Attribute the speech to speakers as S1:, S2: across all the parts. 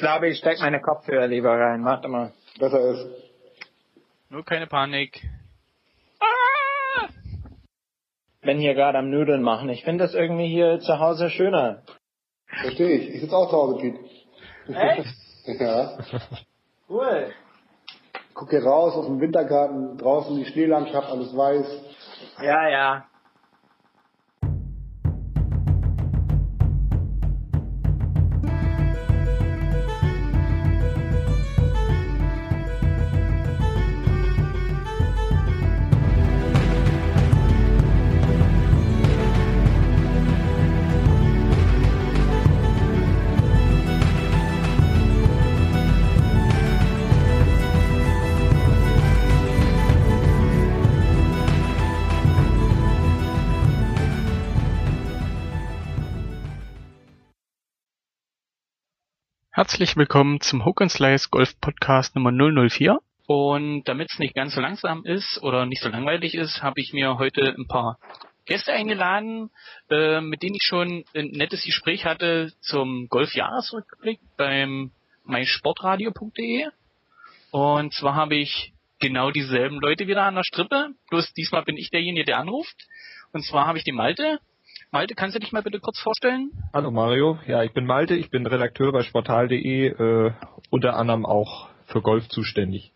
S1: glaube, ich stecke meine Kopfhörer lieber rein. Warte mal.
S2: Besser ist.
S3: Nur keine Panik.
S1: Bin hier gerade am Nudeln machen. Ich finde das irgendwie hier zu Hause schöner.
S2: Verstehe ich. Ich sitze auch zu Hause, Piet.
S1: Echt?
S2: Ja.
S1: Cool.
S2: Guck hier raus aus dem Wintergarten, draußen die Schneelandschaft, alles weiß.
S1: Ja, ja.
S3: Herzlich willkommen zum Hook and Slice Golf Podcast Nummer 004. Und damit es nicht ganz so langsam ist oder nicht so langweilig ist, habe ich mir heute ein paar Gäste eingeladen, äh, mit denen ich schon ein nettes Gespräch hatte zum Golfjahresrückblick beim meinsportradio.de. Und zwar habe ich genau dieselben Leute wieder an der Strippe, bloß diesmal bin ich derjenige, der anruft. Und zwar habe ich den Malte. Malte, kannst du dich mal bitte kurz vorstellen?
S4: Hallo Mario, ja, ich bin Malte, ich bin Redakteur bei sportal.de, äh, unter anderem auch für Golf zuständig.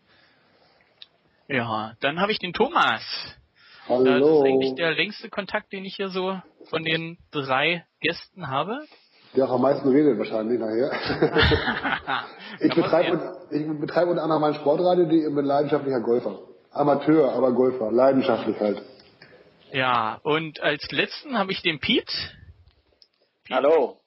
S3: Ja, dann habe ich den Thomas.
S2: Hallo.
S3: Das ist eigentlich der längste Kontakt, den ich hier so von den drei Gästen habe.
S2: Der auch am meisten redet wahrscheinlich nachher. ich, betreibe, ich betreibe unter anderem mein Sportradio, die bin leidenschaftlicher Golfer. Amateur, aber Golfer. Leidenschaftlich halt.
S3: Ja, und als letzten habe ich den Pete.
S1: Hallo.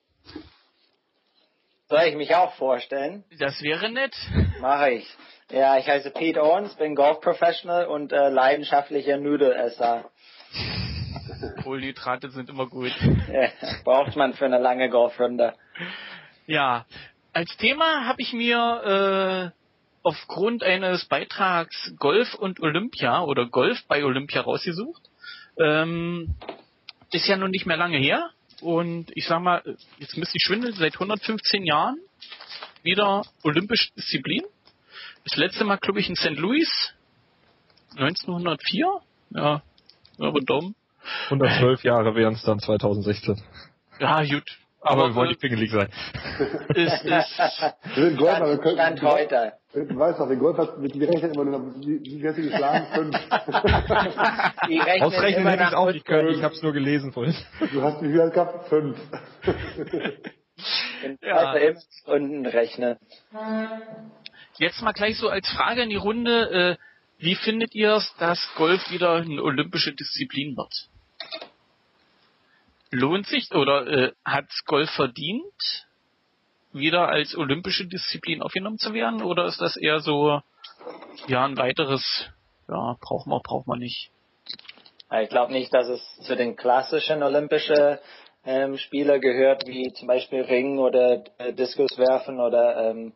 S1: Soll ich mich auch vorstellen?
S3: Das wäre nett.
S1: Mache ich. Ja, ich heiße Pete Owens, bin Golf-Professional und äh, leidenschaftlicher Nudelesser.
S3: Kohlenhydrate sind immer gut.
S1: Ja, braucht man für eine lange Golfrunde.
S3: Ja, als Thema habe ich mir äh, aufgrund eines Beitrags Golf und Olympia oder Golf bei Olympia rausgesucht. Ähm, ist ja nun nicht mehr lange her. Und ich sag mal, jetzt müsste ich schwindeln, seit 115 Jahren wieder olympische Disziplin. Das letzte Mal, glaube ich, in St. Louis 1904. Ja, aber dumm.
S4: 112 Jahre wären es dann 2016.
S3: Ja, gut.
S4: Aber,
S3: Aber
S4: wir wollen nicht pingelig sein.
S3: ist, ist,
S2: Wir sind Golfer, wir können,
S1: Stand heute.
S2: Du weißt doch, die Golfer, mit die rechnen immer nur, wie du geschlagen? Fünf.
S1: Die rechnen
S4: Ausrechnen hätte ich
S1: nach
S4: auch nicht können, ich habe es nur gelesen vorhin.
S2: Du hast wie viel gehabt? Fünf.
S3: Ja.
S1: unten rechnen.
S3: Jetzt mal gleich so als Frage in die Runde. Äh, wie findet ihr es, dass Golf wieder eine olympische Disziplin wird? Lohnt sich oder äh, hat Golf verdient, wieder als olympische Disziplin aufgenommen zu werden? Oder ist das eher so, ja, ein weiteres, ja, braucht man, braucht man nicht?
S1: Ich glaube nicht, dass es zu den klassischen Olympischen ähm, Spiele gehört, wie zum Beispiel Ring oder äh, Diskuswerfen oder ähm,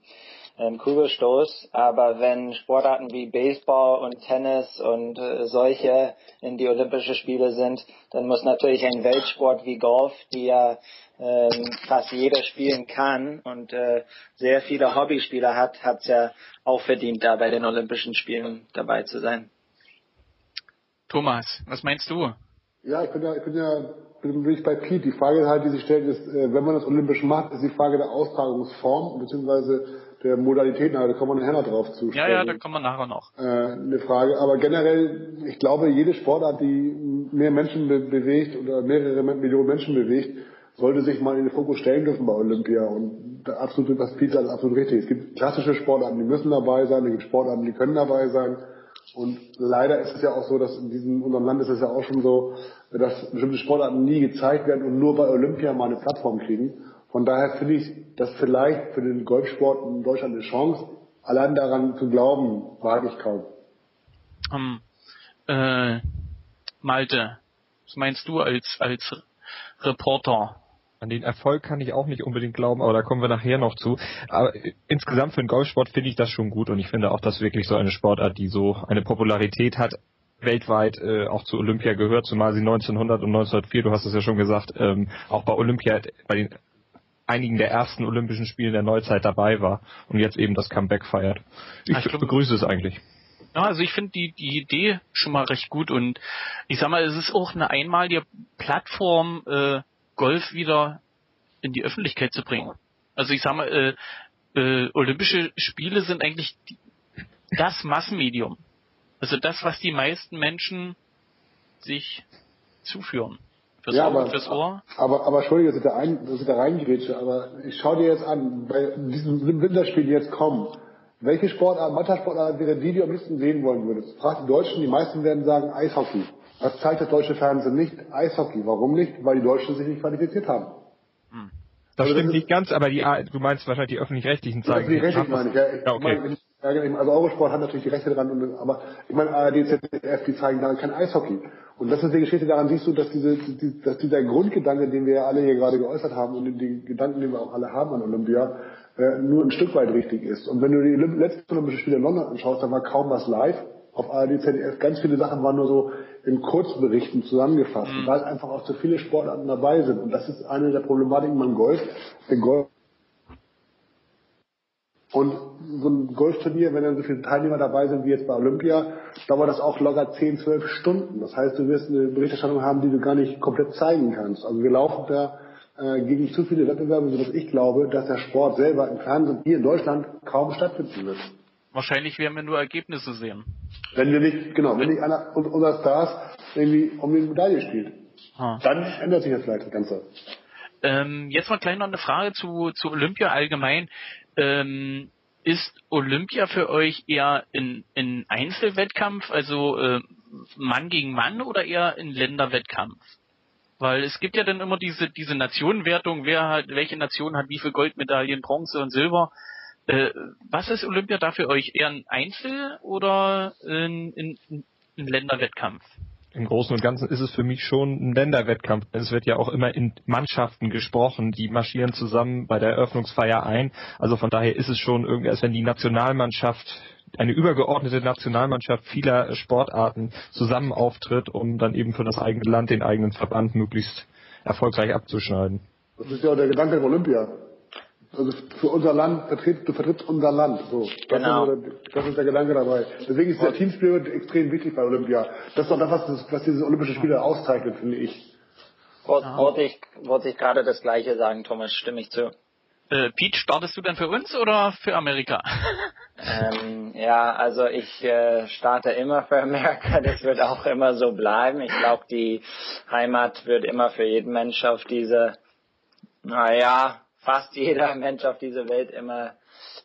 S1: ähm, Kugelstoß. Aber wenn Sportarten wie Baseball und Tennis und äh, solche in die Olympischen Spiele sind, dann muss natürlich ein Weltsport wie Golf, die ja ähm, fast jeder spielen kann und äh, sehr viele Hobbyspieler hat, hat es ja auch verdient, da bei den Olympischen Spielen dabei zu sein.
S3: Thomas, was meinst du?
S2: Ja, ich bin ja, ich bin ja, bin ich bei Pete. Die Frage halt, die sich stellt, ist, äh, wenn man das olympisch macht, ist die Frage der Austragungsform beziehungsweise der Modalitäten. Aber da kommen wir nachher noch drauf zu.
S3: Ja, ja, da kommen wir nachher noch.
S2: äh, eine Frage. Aber generell, ich glaube, jede Sportart, die mehr Menschen be bewegt oder mehrere Millionen Menschen bewegt, sollte sich mal in den Fokus stellen dürfen bei Olympia. Und da absolut, was sagt, ist absolut richtig. Es gibt klassische Sportarten, die müssen dabei sein, es gibt Sportarten, die können dabei sein. Und leider ist es ja auch so, dass in diesem unserem Land ist es ja auch schon so, dass bestimmte Sportarten nie gezeigt werden und nur bei Olympia mal eine Plattform kriegen. Von daher finde ich das vielleicht für den Golfsport in Deutschland eine Chance. Allein daran zu glauben, wage ich kaum.
S3: Hm. Äh, Malte, was meinst du als, als Reporter?
S4: An den Erfolg kann ich auch nicht unbedingt glauben, aber da kommen wir nachher noch zu. Aber äh, insgesamt für den Golfsport finde ich das schon gut und ich finde auch, dass wirklich so eine Sportart, die so eine Popularität hat, weltweit äh, auch zu Olympia gehört, zumal sie 1900 und 1904, du hast es ja schon gesagt, ähm, auch bei Olympia bei den einigen der ersten Olympischen Spiele der Neuzeit dabei war und jetzt eben das Comeback feiert. Ich, ich glaub, begrüße es eigentlich.
S3: Ja, also ich finde die, die Idee schon mal recht gut und ich sag mal, es ist auch eine einmalige Plattform, äh, Golf wieder in die Öffentlichkeit zu bringen. Also ich sag mal, äh, äh, Olympische Spiele sind eigentlich die, das Massenmedium. Also das, was die meisten Menschen sich zuführen.
S2: Fürs ja, aber, fürs Ohr. Aber, aber Entschuldige, dass ich da, ein, dass ich da reingrätsche, aber ich schau dir jetzt an, bei diesen Winterspielen, die jetzt kommen, welche Sportart, Mannschaftssportart wäre die, die du am liebsten sehen wollen würdest? Frag die Deutschen, die meisten werden sagen Eishockey. Was zeigt das deutsche Fernsehen nicht? Eishockey. Warum nicht? Weil die Deutschen sich nicht qualifiziert haben.
S4: Hm. Das also stimmt das nicht ganz, aber die, du meinst wahrscheinlich die öffentlich-rechtlichen zeigen. Die öffentlich-rechtlichen meine ich, ja. ja okay. Ich
S2: meine, also Eurosport hat natürlich die Rechte dran, und, aber ich meine, ARD, ZDF, die zeigen daran kein Eishockey. Und das ist die Geschichte, daran siehst du, dass, diese, die, dass dieser Grundgedanke, den wir ja alle hier gerade geäußert haben und die Gedanken, die wir auch alle haben an Olympia, äh, nur ein Stück weit richtig ist. Und wenn du die letzten Olympischen Spiele in London anschaust, da war kaum was live auf ARD, ZDF. Ganz viele Sachen waren nur so in Kurzberichten zusammengefasst, mhm. weil einfach auch zu viele Sportarten dabei sind. Und das ist eine der Problematiken beim Golf. Der Golf und so ein Golfturnier, wenn dann so viele Teilnehmer dabei sind wie jetzt bei Olympia, dauert das auch locker 10, 12 Stunden. Das heißt, du wirst eine Berichterstattung haben, die du gar nicht komplett zeigen kannst. Also wir laufen da äh, gegen zu viele Wettbewerbe, sodass ich glaube, dass der Sport selber im Fernsehen hier in Deutschland kaum stattfinden wird.
S3: Wahrscheinlich werden wir nur Ergebnisse sehen.
S2: Wenn wir nicht, genau, wenn nicht einer unserer Stars irgendwie um die Medaille spielt. Ha. Dann ändert sich das vielleicht das Ganze.
S3: Ähm, jetzt mal gleich noch eine Frage zu, zu Olympia allgemein. Ähm, ist Olympia für euch eher in, in Einzelwettkampf, also äh, Mann gegen Mann oder eher in Länderwettkampf? Weil es gibt ja dann immer diese, diese Nationenwertung, wer hat, welche Nation hat wie viel Goldmedaillen, Bronze und Silber. Äh, was ist Olympia da für euch? Eher ein Einzel- oder ein, ein, ein Länderwettkampf?
S4: Im Großen und Ganzen ist es für mich schon ein Länderwettkampf. Es wird ja auch immer in Mannschaften gesprochen, die marschieren zusammen bei der Eröffnungsfeier ein. Also von daher ist es schon irgendwie, als wenn die Nationalmannschaft eine übergeordnete Nationalmannschaft vieler Sportarten zusammen auftritt, um dann eben für das eigene Land den eigenen Verband möglichst erfolgreich abzuschneiden.
S2: Das ist ja auch der Gedanke der Olympia. Also für unser Land, vertritt, du vertrittst unser Land. So. Das, genau. ist, das ist der Gedanke dabei. Deswegen ist der Teamspirit extrem wichtig bei Olympia. Das ist doch das, was, was diese Olympischen Spiele auszeichnet, finde ich.
S1: Wollte ich, wollte ich gerade das Gleiche sagen, Thomas, stimme ich zu.
S3: Äh, Pete, startest du denn für uns oder für Amerika?
S1: ähm, ja, also ich äh, starte immer für Amerika. Das wird auch immer so bleiben. Ich glaube, die Heimat wird immer für jeden Mensch auf diese, naja, fast jeder Mensch auf dieser Welt immer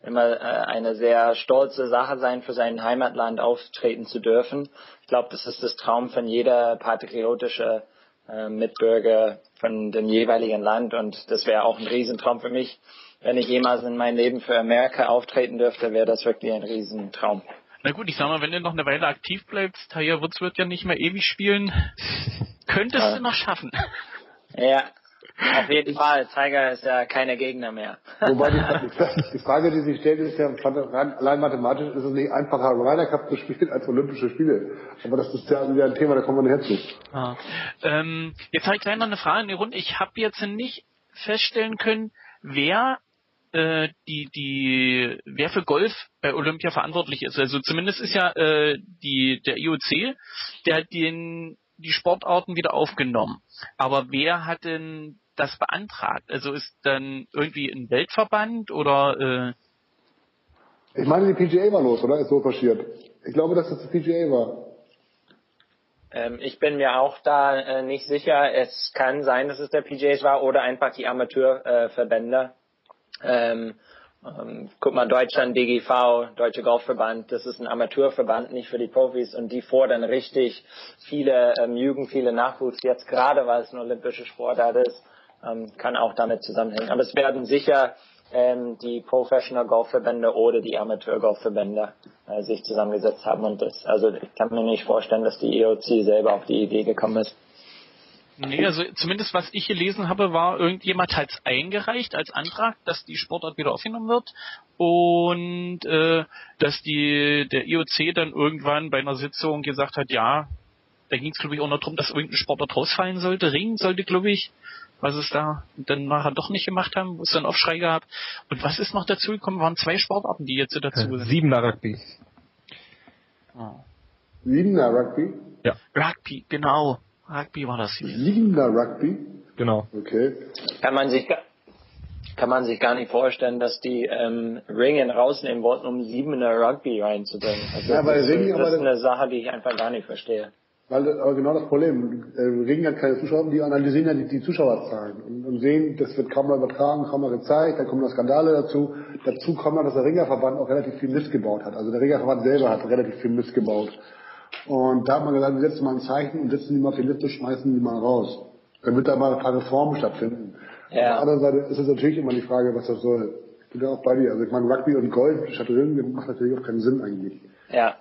S1: immer äh, eine sehr stolze Sache sein, für sein Heimatland auftreten zu dürfen. Ich glaube, das ist das Traum von jeder patriotische äh, Mitbürger von dem jeweiligen Land und das wäre auch ein Riesentraum für mich. Wenn ich jemals in meinem Leben für Amerika auftreten dürfte, wäre das wirklich ein Riesentraum.
S3: Na gut, ich sag mal, wenn du noch eine Weile aktiv bleibst, Tiger Woods wird ja nicht mehr ewig spielen, könntest ja. du noch schaffen.
S1: Ja, auf jeden Fall. Tiger ist ja keine Gegner mehr.
S2: Wobei die, die, Frage, die sich stellt, ist ja, allein mathematisch ist es nicht einfacher, Ryder Cup zu spielen als Olympische Spiele. Aber das ist ja wieder ein Thema, da kommen wir nicht zu.
S3: Ah. Ähm, jetzt habe ich gleich noch eine Frage in die Runde. Ich habe jetzt nicht feststellen können, wer äh, die die wer für Golf bei Olympia verantwortlich ist. Also zumindest ist ja äh, die der IOC, der hat den die Sportarten wieder aufgenommen. Aber wer hat denn das beantragt? Also ist dann irgendwie ein Weltverband oder
S2: äh Ich meine, die PGA war los, oder? Ist so passiert. Ich glaube, dass das die PGA war.
S1: Ähm, ich bin mir auch da äh, nicht sicher. Es kann sein, dass es der PGA war oder einfach die Amateurverbände. Äh, ähm, ähm, guck mal, Deutschland, DGV, Deutsche Golfverband, das ist ein Amateurverband, nicht für die Profis und die fordern richtig viele ähm, Jugend, viele Nachwuchs, jetzt gerade weil es ein olympische Sportart ist, ähm, kann auch damit zusammenhängen. Aber es werden sicher ähm, die Professional Golfverbände oder die Amateur Golfverbände äh, sich zusammengesetzt haben und das, also ich kann mir nicht vorstellen, dass die EOC selber auf die Idee gekommen ist.
S3: Nee, also zumindest was ich gelesen habe, war irgendjemand hat es eingereicht als Antrag, dass die Sportart wieder aufgenommen wird und äh, dass die der IOC dann irgendwann bei einer Sitzung gesagt hat, ja, da ging es glaube ich auch noch darum, dass irgendein Sportart rausfallen sollte. Ringen sollte glaube ich was es da dann nachher doch nicht gemacht haben, wo es dann Aufschrei gab. Und was ist noch dazu gekommen? Waren zwei Sportarten, die jetzt dazu sind.
S4: Siebener Rugby.
S3: Oh.
S2: Siebener Rugby?
S3: Rugby, genau. Rugby war das.
S2: Siebener Rugby?
S4: Genau.
S2: Okay.
S1: Kann man sich kann man sich gar nicht vorstellen, dass die ähm, Ringen rausnehmen wollten, um siebener Rugby reinzubringen. Also
S2: Ja, weil
S1: das, ist, das ist eine Sache, die ich einfach gar nicht verstehe.
S2: Weil, aber genau das Problem. Äh, Ring hat keine Zuschauer, die analysieren ja die, die Zuschauerzahlen und, und sehen, das wird kaum mal übertragen, kaum mal gezeigt, dann kommen noch Skandale dazu. Dazu kommt noch, dass der Ringerverband auch relativ viel Mist gebaut hat. Also der Ringerverband selber hat relativ viel Mist gebaut. Und da hat man gesagt, wir setzen mal ein Zeichen und setzen die mal auf die Liste, schmeißen die mal raus. Dann wird da mal ein paar Reformen stattfinden.
S1: Ja.
S2: Auf der anderen Seite ist es natürlich immer die Frage, was das soll. Ich bin da auch bei dir. Also ich meine, Rugby und Gold statt Ring, das macht natürlich auch keinen Sinn eigentlich.
S1: Ja.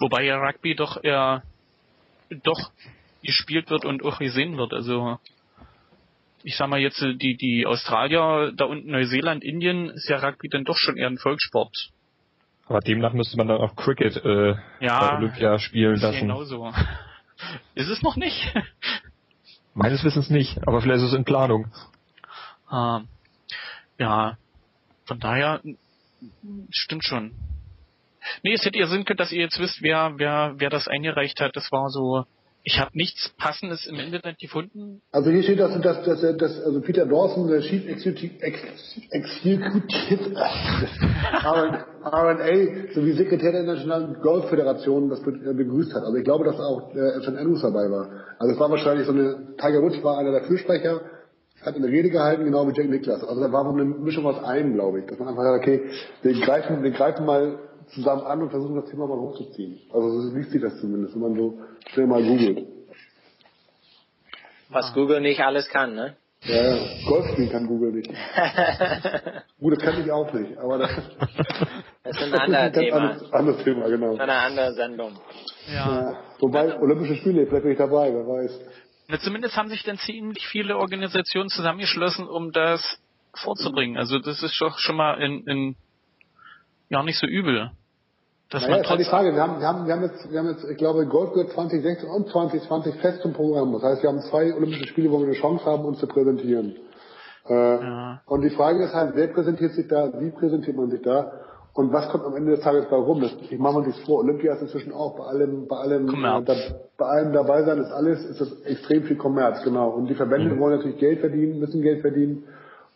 S3: Wobei ja Rugby doch eher doch gespielt wird und auch gesehen wird. Also ich sag mal jetzt äh, die die Australier da unten Neuseeland, Indien ist ja Rugby dann doch schon eher ein Volkssport.
S4: Aber demnach müsste man dann auch Cricket äh,
S3: Ja,
S4: bei Olympia spielen
S3: Ist ja
S4: lassen.
S3: genauso. Ist es noch nicht?
S4: Meines Wissens nicht, aber vielleicht ist es in Planung.
S3: Ah, ja, von daher stimmt schon. Nee, es hätte ja Sinn können, dass ihr jetzt wisst, wer, wer, wer das eingereicht hat. Das war so, ich habe nichts Passendes im Internet gefunden.
S2: Also hier steht, dass, dass, dass, dass also Peter Dawson, der Chief Executive, Ex- Executive RNA sowie Sekretär der Internationalen Golf-Föderation das äh, begrüßt hat. Also ich glaube, dass auch äh, Andrews dabei war. Also es war wahrscheinlich so eine, Tiger Woods war einer der Fürsprecher, hat eine Rede gehalten, genau wie Jack Nicklaus. Also da war eine Mischung aus allem, glaube ich. Dass man einfach sagt, okay, wir greifen, wir greifen mal zusammen an und versuchen das Thema mal hochzuziehen. Also so liest sich das zumindest, wenn man so schnell mal googelt.
S1: Was Google nicht alles kann, ne?
S2: Ja, ja. Golf spielen kann Google nicht. Gut, das kann ich auch nicht, aber das,
S1: Das ist ein
S2: das ist
S1: anderes Thema.
S2: anderes, anderes Thema, genau.
S1: Eine andere Sendung.
S2: Ja. Wobei, Olympische Spiele, vielleicht bin ich dabei, wer weiß.
S3: Na, zumindest haben sich dann ziemlich viele Organisationen zusammengeschlossen, um das vorzubringen. Also das ist doch schon mal in, in ja nicht so übel. Dass
S2: Naja,
S3: man
S2: ist halt die Frage, wir haben, wir haben, wir haben jetzt, wir haben jetzt, ich glaube, Golf gehört 2016 und 2020 fest zum Programm. Das heißt, wir haben zwei Olympische Spiele, wo wir eine Chance haben, uns zu präsentieren. Äh,
S3: Ja.
S2: Und die Frage ist halt, wer präsentiert sich da, wie präsentiert man sich da und was kommt am Ende des Tages bei rum? Das, ich mache mal nichts vor, Olympia ist inzwischen auch bei allem, bei allem,
S3: Kommerz.
S2: da, bei allem dabei sein, ist alles, ist das extrem viel Kommerz, genau. Und die Verbände wollen natürlich Geld verdienen, müssen Geld verdienen.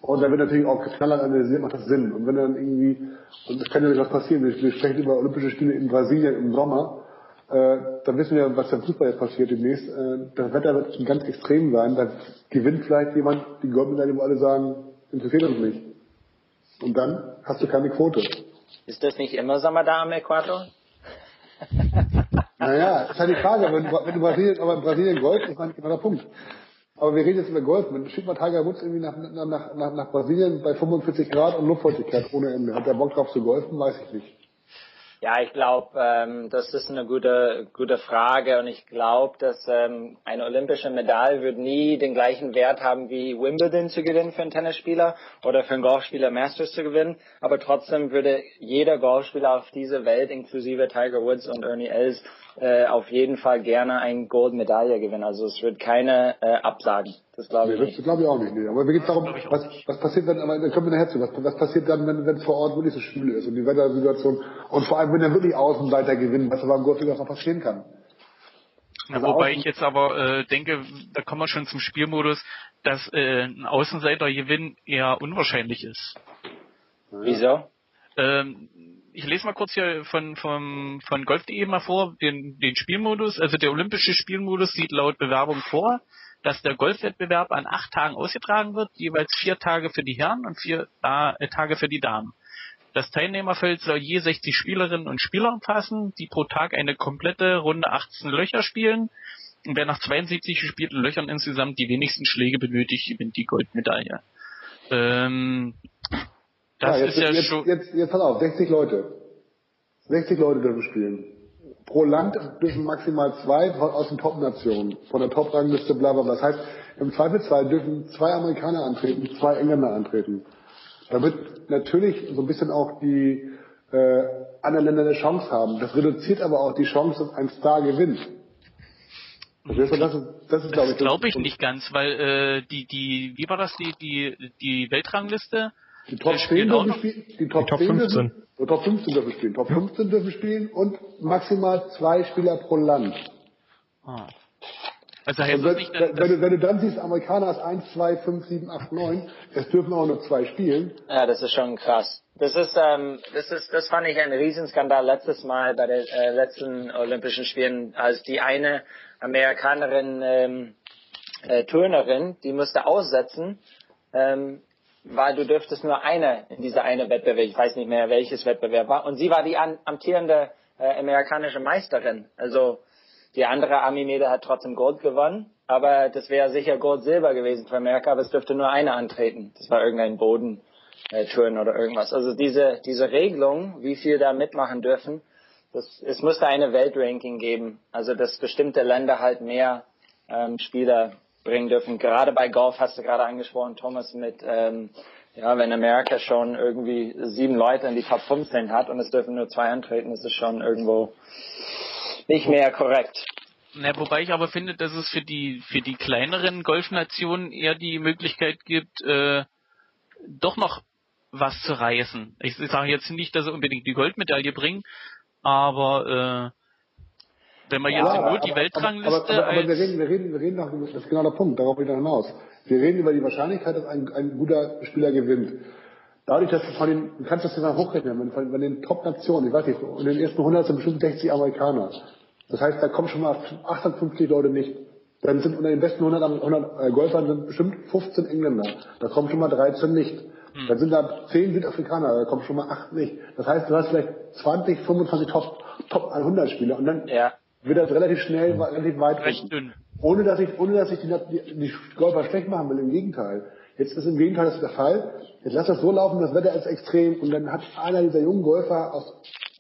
S2: Und da wird natürlich auch knallhart analysiert, macht das Sinn. Und wenn dann irgendwie, und es kann ja nicht was passieren, wir, sprechen über Olympische Spiele in Brasilien im Sommer, äh, dann wissen wir, was beim Fußball jetzt passiert demnächst. Äh, das Wetter wird ganz extrem sein. Da gewinnt vielleicht jemand die Goldmedaille, wo alle sagen, interessiert uns nicht. Und dann hast du keine Quote.
S1: Ist das nicht immer Sommer da am Äquator?
S2: Naja, ist halt die Frage, wenn, du- wenn du Brasilien, aber in Brasilien Gold, ich meine, genau der Punkt. Aber wir reden jetzt über Golf. Man schickt mal Tiger Woods irgendwie nach, nach, nach, nach Brasilien bei 45 Grad und Luftfeuchtigkeit ohne Ende. Hat der Bock drauf zu golfen? Weiß ich nicht.
S1: Ja, ich glaube, ähm, das ist eine gute, gute Frage und ich glaube, dass ähm, eine olympische Medaille wird nie den gleichen Wert haben wie Wimbledon zu gewinnen für einen Tennisspieler oder für einen Golfspieler Masters zu gewinnen. Aber trotzdem würde jeder Golfspieler auf dieser Welt, inklusive Tiger Woods und Ernie Els, äh, auf jeden Fall gerne eine Goldmedaille gewinnen. Also es wird keine äh, Absagen. Das glaube ich
S2: Nee,
S1: nicht.
S2: das glaube ich auch nicht. Nee. Aber mir geht darum, was, was passiert dann, aber dann kommen wir nachher zu, was, was passiert dann, wenn wenn es vor Ort wirklich so schwül ist und die Wettersituation und vor allem, wenn dann wirklich Außenseiter gewinnen, was aber im Golf noch passieren kann.
S3: Ja,
S2: Also
S3: wobei ich jetzt aber äh, denke, da kommen wir schon zum Spielmodus, dass äh, ein Außenseitergewinn eher unwahrscheinlich ist.
S1: Wieso?
S3: Ähm, ich lese mal kurz hier von, von, von Golf.de mal vor, den, den Spielmodus. Also der olympische Spielmodus sieht laut Bewerbung vor, dass der Golfwettbewerb an acht Tagen ausgetragen wird, jeweils vier Tage für die Herren und vier äh, Tage für die Damen. Das Teilnehmerfeld soll je 60 Spielerinnen und Spieler umfassen, die pro Tag eine komplette Runde 18 Löcher spielen. Und wer nach 72 gespielten Löchern insgesamt die wenigsten Schläge benötigt, gewinnt die Goldmedaille. Ähm, das
S2: ja, jetzt,
S3: ist ja
S2: jetzt,
S3: schon.
S2: jetzt, jetzt pass auf, 60 Leute. 60 Leute dürfen spielen. Pro Land dürfen maximal zwei aus den Top-Nationen, von der Top-Rangliste, bla bla bla. Das heißt, im Zweifelsfall dürfen zwei Amerikaner antreten, zwei Engländer antreten. Damit natürlich so ein bisschen auch die äh, anderen Länder eine Chance haben. Das reduziert aber auch die Chance, dass ein Star gewinnt. Das ist, das ist, das ist glaube ich,
S3: glaube ich nicht ganz, weil äh, die, die, wie war das, die, die, die Weltrangliste?
S2: Die Top
S3: Wir
S2: 10
S3: spielen auch
S2: dürfen spielen, die Top,
S4: Die Top
S2: 10
S4: 15.
S2: Dürfen, die Top 15 dürfen spielen, Top 15 dürfen spielen und maximal zwei Spieler pro Land.
S3: Ah. Also heißt
S2: wenn,
S3: nicht,
S2: wenn, wenn, du, wenn du dann siehst, Amerikaner ist 1, 2, 5, 7, 8, 9, es dürfen auch nur zwei spielen.
S1: Ja, das ist schon krass. Das ist, ähm, das ist, das fand ich ein Riesenskandal letztes Mal bei den äh, letzten Olympischen Spielen, als die eine Amerikanerin ähm, äh, Turnerin, die musste aussetzen, ähm, weil du dürftest nur eine in dieser eine Wettbewerb, ich weiß nicht mehr welches Wettbewerb war, und sie war die an, amtierende äh, amerikanische Meisterin. Also die andere Army-Mädel hat trotzdem Gold gewonnen, aber das wäre sicher Gold-Silber gewesen für Amerika, aber es dürfte nur eine antreten. Das war irgendein Boden. Äh, Touren oder irgendwas. Also diese, diese Regelung, wie viel da mitmachen dürfen, das, es müsste eine Weltranking geben. Also dass bestimmte Länder halt mehr ähm, Spieler bringen dürfen. Gerade bei Golf hast du gerade angesprochen, Thomas, mit ähm, ja, wenn Amerika schon irgendwie sieben Leute in die Top 15 hat und es dürfen nur zwei antreten, ist es schon irgendwo nicht mehr korrekt.
S3: Na, wobei ich aber finde, dass es für die für die kleineren Golfnationen eher die Möglichkeit gibt, äh, doch noch was zu reißen. Ich sage jetzt nicht, dass sie unbedingt die Goldmedaille bringen, aber äh, wenn man jetzt
S2: Ja,
S3: nur die Weltrangliste
S2: aber, aber, aber, aber wir reden, wir reden, wir reden das ist genau der Punkt, darauf noch hinaus. Wir reden über die Wahrscheinlichkeit, dass ein, ein guter Spieler gewinnt. Dadurch, dass du von den, du kannst das ja mal hochrechnen, wenn von, von den Top-Nationen, ich weiß nicht, in den ersten 100 sind bestimmt 60 Amerikaner. Das heißt, da kommen schon mal 850 Leute nicht. Dann sind unter den besten 100, Am- 100 äh, Golfern sind bestimmt 15 Engländer. Da kommen schon mal 13 nicht. Dann sind da 10 Südafrikaner, da kommen schon mal 8 nicht. Das heißt, du hast vielleicht 20, 25 Top, Top 100 Spieler und dann
S1: Ja.
S2: Wird das relativ schnell, relativ weit
S3: recht dünn.
S2: Ohne dass ich, ohne dass ich die, die, die Golfer schlecht machen will, im Gegenteil. Jetzt ist im Gegenteil das der Fall. Jetzt lass das so laufen, das Wetter ist extrem und dann hat einer dieser jungen Golfer aus,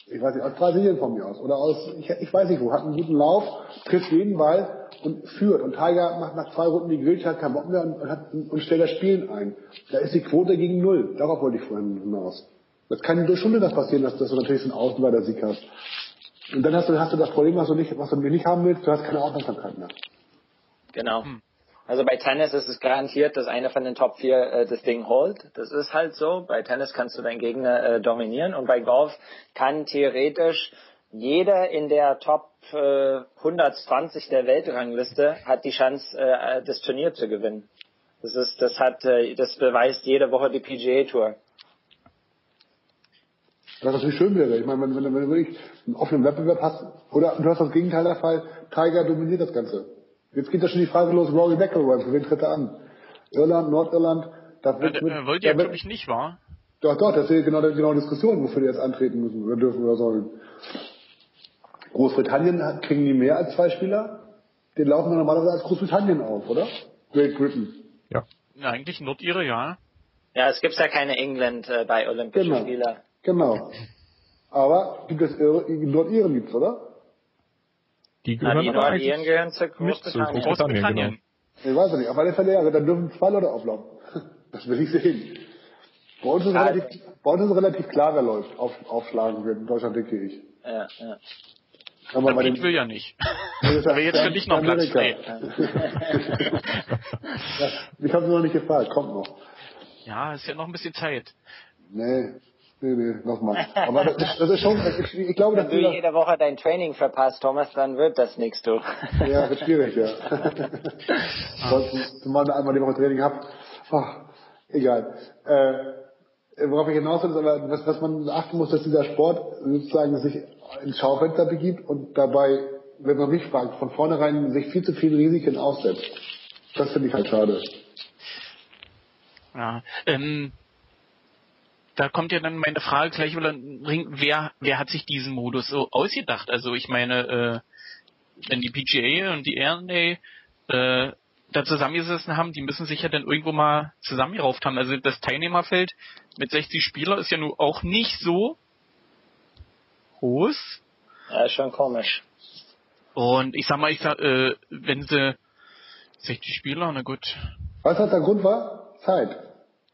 S2: ich weiß nicht, aus Brasilien von mir aus oder aus, ich, ich weiß nicht wo, hat einen guten Lauf, trifft jeden Ball und führt. Und Tiger macht nach zwei Runden die Grillsch, hat keinen Bock mehr und, und, hat, und stellt das Spielen ein. Da ist die Quote gegen Null. Darauf wollte ich vorhin hinaus. Das kann durch Stunde das passieren, dass, dass du natürlich so einen Außenseiter-Sieg hast. Und dann hast du, hast du das Problem, was du nicht, was du nicht haben willst, du hast keine Aufmerksamkeit mehr.
S1: Genau. Also bei Tennis ist es garantiert, dass einer von den Top 4 äh, das Ding holt. Das ist halt so. Bei Tennis kannst du deinen Gegner äh, dominieren und bei Golf kann theoretisch jeder in der Top äh, 120 der Weltrangliste hat die Chance, äh, das Turnier zu gewinnen. Das ist, das hat, äh, das beweist jede Woche die PGA Tour.
S2: Was natürlich schön wäre. Ich meine, wenn, wenn, du- wenn du wirklich einen offenen Wettbewerb hast, oder du hast das Gegenteil der Fall, Tiger dominiert das Ganze. Jetzt geht da schon die Frage los, Rory McIlroy, für wen tritt er an? Irland, Nordirland, da wird,
S3: Äh,
S2: mit,
S3: äh, wollt ihr,
S2: da wird,
S3: glaube ich, nicht, wahr?
S2: doch, doch, das ist genau die genau die Diskussion, wofür die jetzt antreten müssen oder dürfen oder sollen. Großbritannien hat, kriegen die mehr als zwei Spieler? Den laufen wir normalerweise als Großbritannien auf, oder? Great Britain.
S4: Ja.
S3: Ja, eigentlich Nordire, ja.
S1: Ja, es gibt ja keine England äh, bei Olympischen
S2: Genau.
S1: Spielen.
S2: Genau. Aber gibt es Ir Nordiren gibt's, oder?
S4: Die
S1: Na,
S4: gehören
S1: die
S4: aber
S1: Nordiren gehören zu
S4: mit zu
S1: Großbritannien.
S4: Großbritannien.
S3: Großbritannien.
S2: Ich weiß es nicht, auf alle Fälle, ja, dann dürfen zwei Leute auflaufen. Das will ich sehen. Bei uns ist,
S1: Ah,
S2: relativ, bei uns ist relativ klar, wer läuft, auf, aufschlagen wird. In Deutschland denke ich.
S1: Ja, ja.
S2: Aber
S3: Aber ich will ja nicht.
S2: ist
S3: Aber jetzt für dich noch Platz
S2: ja, ich habe noch nicht gefragt, kommt noch.
S3: Ja, ist ja noch ein bisschen Zeit.
S2: Nee, nee, nee, nochmal. Aber das, ist- das ist schon, ich, ich glaube,
S1: Wenn
S2: dass
S1: du
S2: wir,
S1: jede Woche dein Training verpasst, Thomas, dann wird das nichts, du.
S2: ja, wird schwierig, ja. Sonst, zumal ich einmal die Woche Training habe. Ach, egal. Äh, worauf ich hinaus will, ist aber, was, was man achten muss, dass dieser Sport sozusagen sich ins Schaufenster begibt und dabei, wenn man mich fragt, von vornherein sich viel zu viele Risiken aussetzt. Das finde ich halt schade.
S3: Ja, ähm, da kommt ja dann meine Frage gleich Ring, wer, wer hat sich diesen Modus so ausgedacht? Also ich meine, äh, wenn die PGA und die RNA äh, da zusammengesessen haben, die müssen sich ja dann irgendwo mal zusammengerauft haben. Also das Teilnehmerfeld mit 60 Spieler ist ja nun auch nicht so groß.
S1: Ja, ist schon komisch.
S3: Und ich sag mal, ich sag, äh, wenn sie 60 Spieler, na gut.
S2: Weißt du, was der Grund war? Zeit.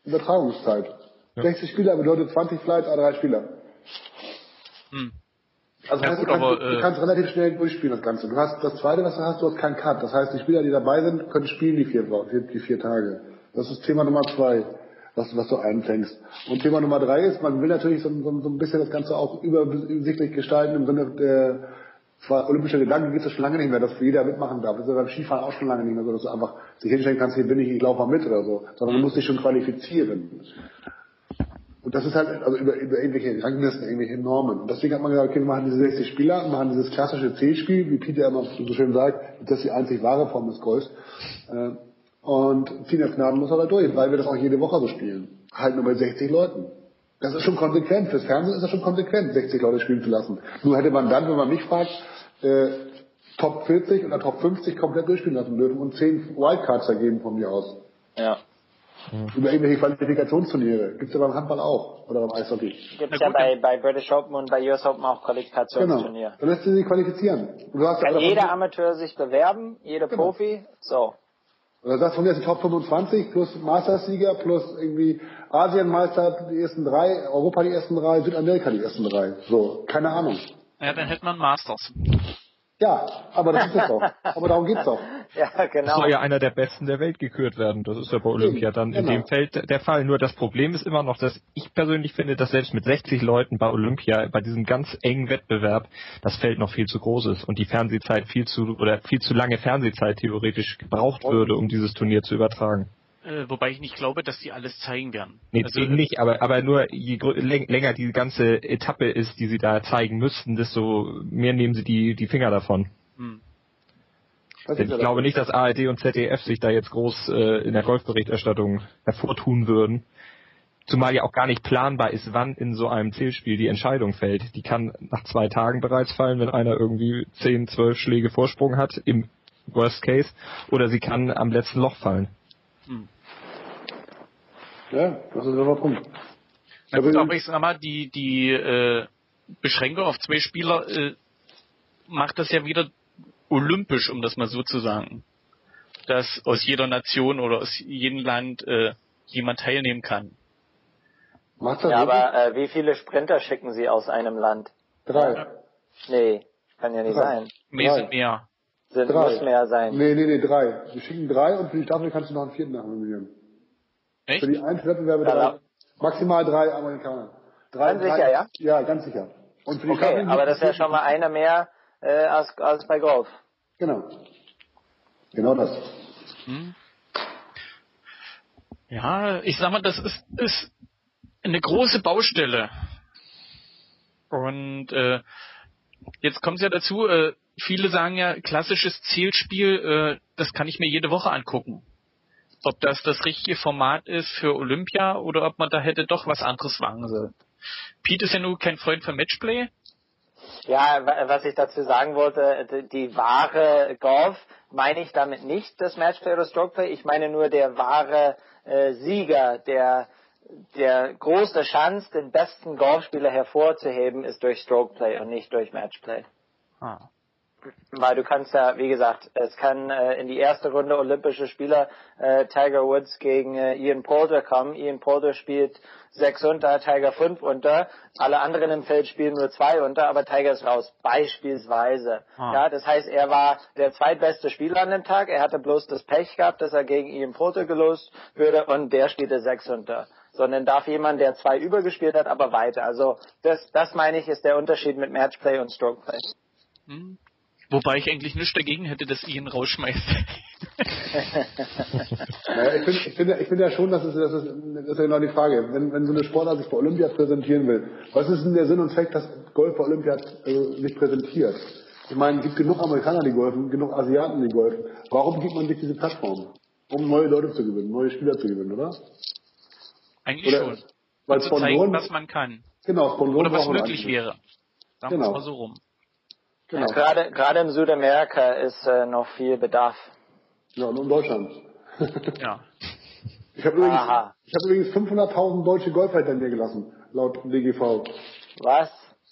S2: Übertragungszeit. 60 Spieler bedeutet 20 Flights, A3 Spieler.
S3: Hm.
S2: Also
S3: Ja,
S2: heißt,
S3: gut,
S2: du, kannst,
S3: aber,
S2: du
S3: äh,
S2: kannst relativ schnell durchspielen das Ganze. Du hast das zweite, was du hast, du hast keinen Cut. Das heißt, die Spieler, die dabei sind, können spielen die vier, die vier Tage. Das ist Thema Nummer zwei, was, was du einfängst. Und Thema Nummer drei ist, man will natürlich so, so, so ein bisschen das Ganze auch übersichtlich gestalten im Sinne der zwar olympische Gedanken gibt es schon lange nicht mehr, dass jeder mitmachen darf. Das ist ja beim Skifahren auch schon lange nicht mehr so, dass du einfach sich hinstellen kannst, hier bin ich, ich laufe mal mit oder so. Sondern du musst dich schon qualifizieren. Und das ist halt, also über, über irgendwelche Ranglisten, irgendwelche Normen. Und deswegen hat man gesagt, okay, wir machen diese 60 Spieler, machen dieses klassische C-Spiel, wie Peter immer so schön sagt, das ist die einzig wahre Form des Golfs. Äh, und ziehen das gnadenlos aber durch, weil wir das auch jede Woche so spielen. Halt nur bei 60 Leuten. Das ist schon konsequent. Fürs Fernsehen ist das schon konsequent, 60 Leute spielen zu lassen. Nur hätte man dann, wenn man mich fragt, äh, Top 40 oder Top 50 komplett durchspielen lassen dürfen und 10 Wildcards ergeben von mir aus.
S1: Ja.
S2: Über irgendwelche Qualifikationsturniere. Gibt's ja beim Handball auch. Oder beim Eishockey.
S1: Gibt's
S3: Na
S1: ja bei, bei British Open und bei US Open auch
S2: Genau.
S1: Qualifikationsturnier.
S2: Dann lässt du sich qualifizieren. Du
S1: Kann jeder Amateur sich bewerben, jeder
S2: Genau.
S1: Profi, so.
S2: Oder sagst von mir ist die Top 25 plus Mastersieger plus irgendwie Asienmeister die ersten drei, Europa die ersten drei, Südamerika die ersten drei. So, keine Ahnung.
S3: Ja, dann hätte man Masters.
S2: Ja, aber das ist es doch. Aber darum geht's doch.
S1: Ja, genau.
S4: soll ja einer der Besten der Welt gekürt werden. Das ist ja bei Olympia dann in
S2: Genau.
S4: dem Feld der Fall. Nur das Problem ist immer noch, dass ich persönlich finde, dass selbst mit 60 Leuten bei Olympia, bei diesem ganz engen Wettbewerb, das Feld noch viel zu groß ist und die Fernsehzeit viel zu, oder viel zu lange Fernsehzeit theoretisch gebraucht würde, um dieses Turnier zu übertragen.
S3: Äh, wobei ich nicht glaube, dass die alles zeigen werden.
S4: Nee,
S3: Also,
S4: deswegen nicht, aber, aber nur je länger die ganze Etappe ist, die sie da zeigen müssten, desto mehr nehmen sie die, die Finger davon.
S3: Hm.
S4: Denn ich glaube nicht, dass ARD und ZDF sich da jetzt groß äh, in der Golfberichterstattung hervortun würden. Zumal ja auch gar nicht planbar ist, wann in so einem Zählspiel die Entscheidung fällt. Die kann nach zwei Tagen bereits fallen, wenn einer irgendwie 10, 12 Schläge Vorsprung hat, im Worst Case, oder sie kann am letzten Loch fallen.
S2: Ja, das ist aber Punkt.
S3: Na gut,
S2: Also-
S3: aber ich sag mal, die, die äh, Beschränkung auf zwei Spieler äh, macht das ja wieder olympisch, um das mal so zu sagen. Dass aus jeder Nation oder aus jedem Land äh, jemand teilnehmen kann.
S2: Macht das
S1: Ja,
S2: wirklich?
S1: aber äh, wie viele Sprinter schicken Sie aus einem Land?
S2: Drei.
S1: Nee, kann ja nicht
S2: Drei.
S1: sein.
S3: Mehr sind mehr.
S1: Sind,
S2: Drei.
S1: muss mehr sein.
S2: Nee, nee, nee, drei. Wir schicken drei und für die Staffel kannst du noch einen vierten nachnominieren.
S3: Echt?
S2: Für die Einzelwettbewerbe drei.
S1: ja.
S2: Maximal drei Amerikaner. Drei,
S1: Ganz
S2: drei,
S1: sicher, ja?
S2: Ja, ganz sicher. Und für die
S1: Okay,
S2: Staffel-
S1: aber das ist ja schon mal einer mehr äh, als, als bei Golf.
S2: Genau. Genau das.
S3: Hm? Ja, ich sag mal, das ist, ist eine große Baustelle. Und äh, jetzt kommt es ja dazu, äh, viele sagen ja, klassisches Zielspiel, äh, das kann ich mir jede Woche angucken. Ob das das richtige Format ist für Olympia oder ob man da hätte doch was anderes wagen soll. Pete ist ja nur kein Freund für Matchplay.
S1: Ja, wa- was ich dazu sagen wollte, die, die wahre Golf meine ich damit nicht das Matchplay oder Strokeplay. Ich meine nur der wahre äh, Sieger, der der große Chance, den besten Golfspieler hervorzuheben, ist durch Strokeplay und nicht durch Matchplay.
S3: Ah.
S1: Weil du kannst ja, wie gesagt, es kann äh, in die erste Runde olympische Spieler äh, Tiger Woods gegen äh, Ian Poulter kommen. Ian Poulter spielt sechs unter, Tiger fünf unter. Alle anderen im Feld spielen nur zwei unter, aber Tiger ist raus, beispielsweise.
S3: Ah.
S1: Ja, das heißt, er war der zweitbeste Spieler an dem Tag. Er hatte bloß das Pech gehabt, dass er gegen Ian Poulter gelost würde und der spielte sechs unter. Sondern darf jemand, der zwei übergespielt hat, aber weiter. Also das, das meine ich, ist der Unterschied mit Matchplay und Strokeplay.
S3: Hm. Wobei ich eigentlich nichts dagegen hätte, dass Ian rausschmeißt.
S2: Naja, ich finde ich finde, ich finde ja schon, dass es, das ist, das ist ja genau die Frage. Wenn, wenn so eine Sportart sich bei Olympia präsentieren will, was ist denn der Sinn und Zweck, dass Golf bei Olympia äh, sich präsentiert? Ich meine, es gibt genug Amerikaner, die golfen, genug Asiaten, die golfen. Warum gibt man sich diese Plattform? Um neue Leute zu gewinnen, neue Spieler zu gewinnen, oder?
S3: Eigentlich
S2: Oder-
S3: schon.
S2: Weil
S3: Um zu zeigen, was man kann.
S2: genau, Sponsoren
S3: Oder was
S2: wir
S3: möglich
S2: eigentlich.
S3: wäre. Sagen wir
S2: Genau.
S3: es mal so rum.
S2: Genau.
S1: Gerade, gerade in Südamerika ist äh, noch viel Bedarf.
S2: Ja, und in Deutschland.
S3: Ja.
S2: Ich habe übrigens,
S1: Aha.
S2: ich habe übrigens 500.000 deutsche Golfer hinter mir gelassen, laut DGV.
S1: Was?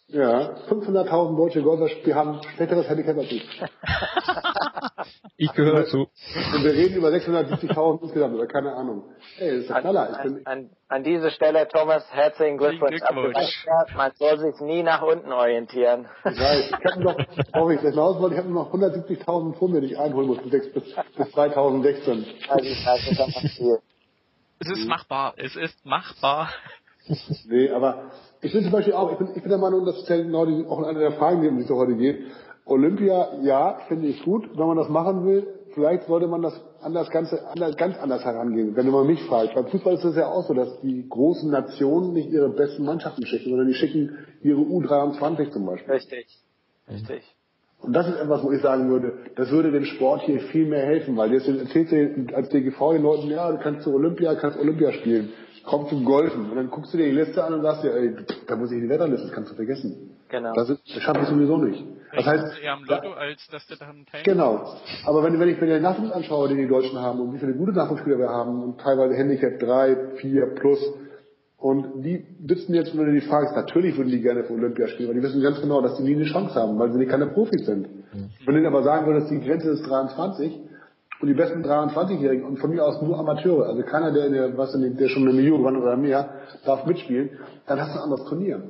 S2: Ja, 500.000 deutsche Golfer die haben schlechteres Handicap als ich.
S4: Ich gehöre dazu.
S2: Und wir reden über 670.000 insgesamt, oder keine Ahnung. Ey, das ist der Knaller. Ich
S1: An,
S2: bin,
S1: an, an dieser Stelle, Thomas, herzlichen Glückwunsch.
S3: Glückwunsch.
S1: Man soll sich nie nach unten orientieren.
S2: ich weiß, ich habe noch, brauche ich weil ich habe noch 170.000 Pfund, die ich einholen muss bis, bis, bis 2016.
S1: Also ich weiß nicht, was viel.
S3: Es ist machbar. Es ist machbar.
S2: Nee, aber ich bin zum Beispiel auch, ich bin, ich bin der Meinung, das ist ja genau die, auch eine der Fragen, die um die es heute geht. Olympia, ja, finde ich gut, wenn man das machen will. Vielleicht sollte man das anders, Ganze, anders, ganz anders herangehen, wenn man mich fragt. Beim Fußball ist es ja auch so, dass die großen Nationen nicht ihre besten Mannschaften schicken, sondern die schicken ihre U23 zum Beispiel.
S1: Richtig. Richtig.
S2: Und das ist etwas, wo ich sagen würde, das würde dem Sport hier viel mehr helfen, weil jetzt erzählst du als DGV den Leuten, ja, du kannst zu Olympia, kannst Olympia spielen, komm zum Golfen. Und dann guckst du dir die Liste an und sagst dir, ey, da muss ich die Wetterliste, das kannst du vergessen.
S1: Genau.
S2: Das, das schaffe ich sowieso nicht. Das heißt,
S3: eher am Lotto, als dass du daran teilnimmst.
S2: Genau. Aber wenn, wenn ich mir den Nachwuchs anschaue, den die Deutschen haben und wie viele gute Nachwuchsspieler wir haben und teilweise Handicap 3, 4 plus und die sitzen jetzt, wenn du die fragst, natürlich würden die gerne für Olympia spielen, weil die wissen ganz genau, dass die nie eine Chance haben, weil sie nicht keine Profis sind. Wenn du ihnen aber sagen würdest, die Grenze ist 23 und die besten 23-Jährigen und von mir aus nur Amateure, also keiner, der, in der, was in der, der schon eine Million gewonnen oder mehr, darf mitspielen, dann hast du ein anderes Turnier.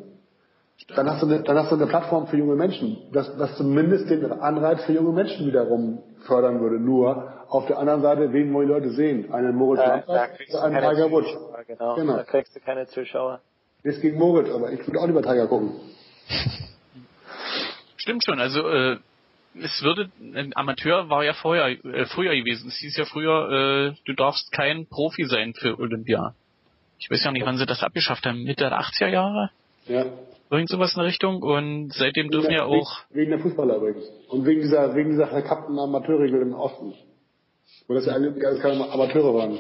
S2: Dann hast, du eine, dann hast du eine Plattform für junge Menschen, das, das zumindest den Anreiz für junge Menschen wiederum fördern würde. Nur auf der anderen Seite, wen wollen die Leute sehen? Einen Moritz
S1: Da,
S2: oder einen Tiger Woods?
S1: Genau.
S2: Genau.
S1: Da kriegst du keine Zuschauer.
S2: Nichts gegen Moritz, aber ich würde auch lieber Tiger gucken.
S3: Stimmt schon, also äh, es würde, ein Amateur war ja vorher, äh, früher gewesen. Es hieß ja früher, äh, du darfst kein Profi sein für Olympia. Ich weiß ja nicht, wann sie das abgeschafft haben, Mitte der 80er Jahre?
S2: Ja.
S3: Irgend sowas in der Richtung. Und seitdem dürfen
S2: Wegen
S3: ja
S2: der-
S3: auch,
S2: Wegen der Fußballer übrigens. Und wegen dieser, wegen dieser verkappten Amateurregel im Osten. Wo das ja eigentlich alles keine Amateure waren.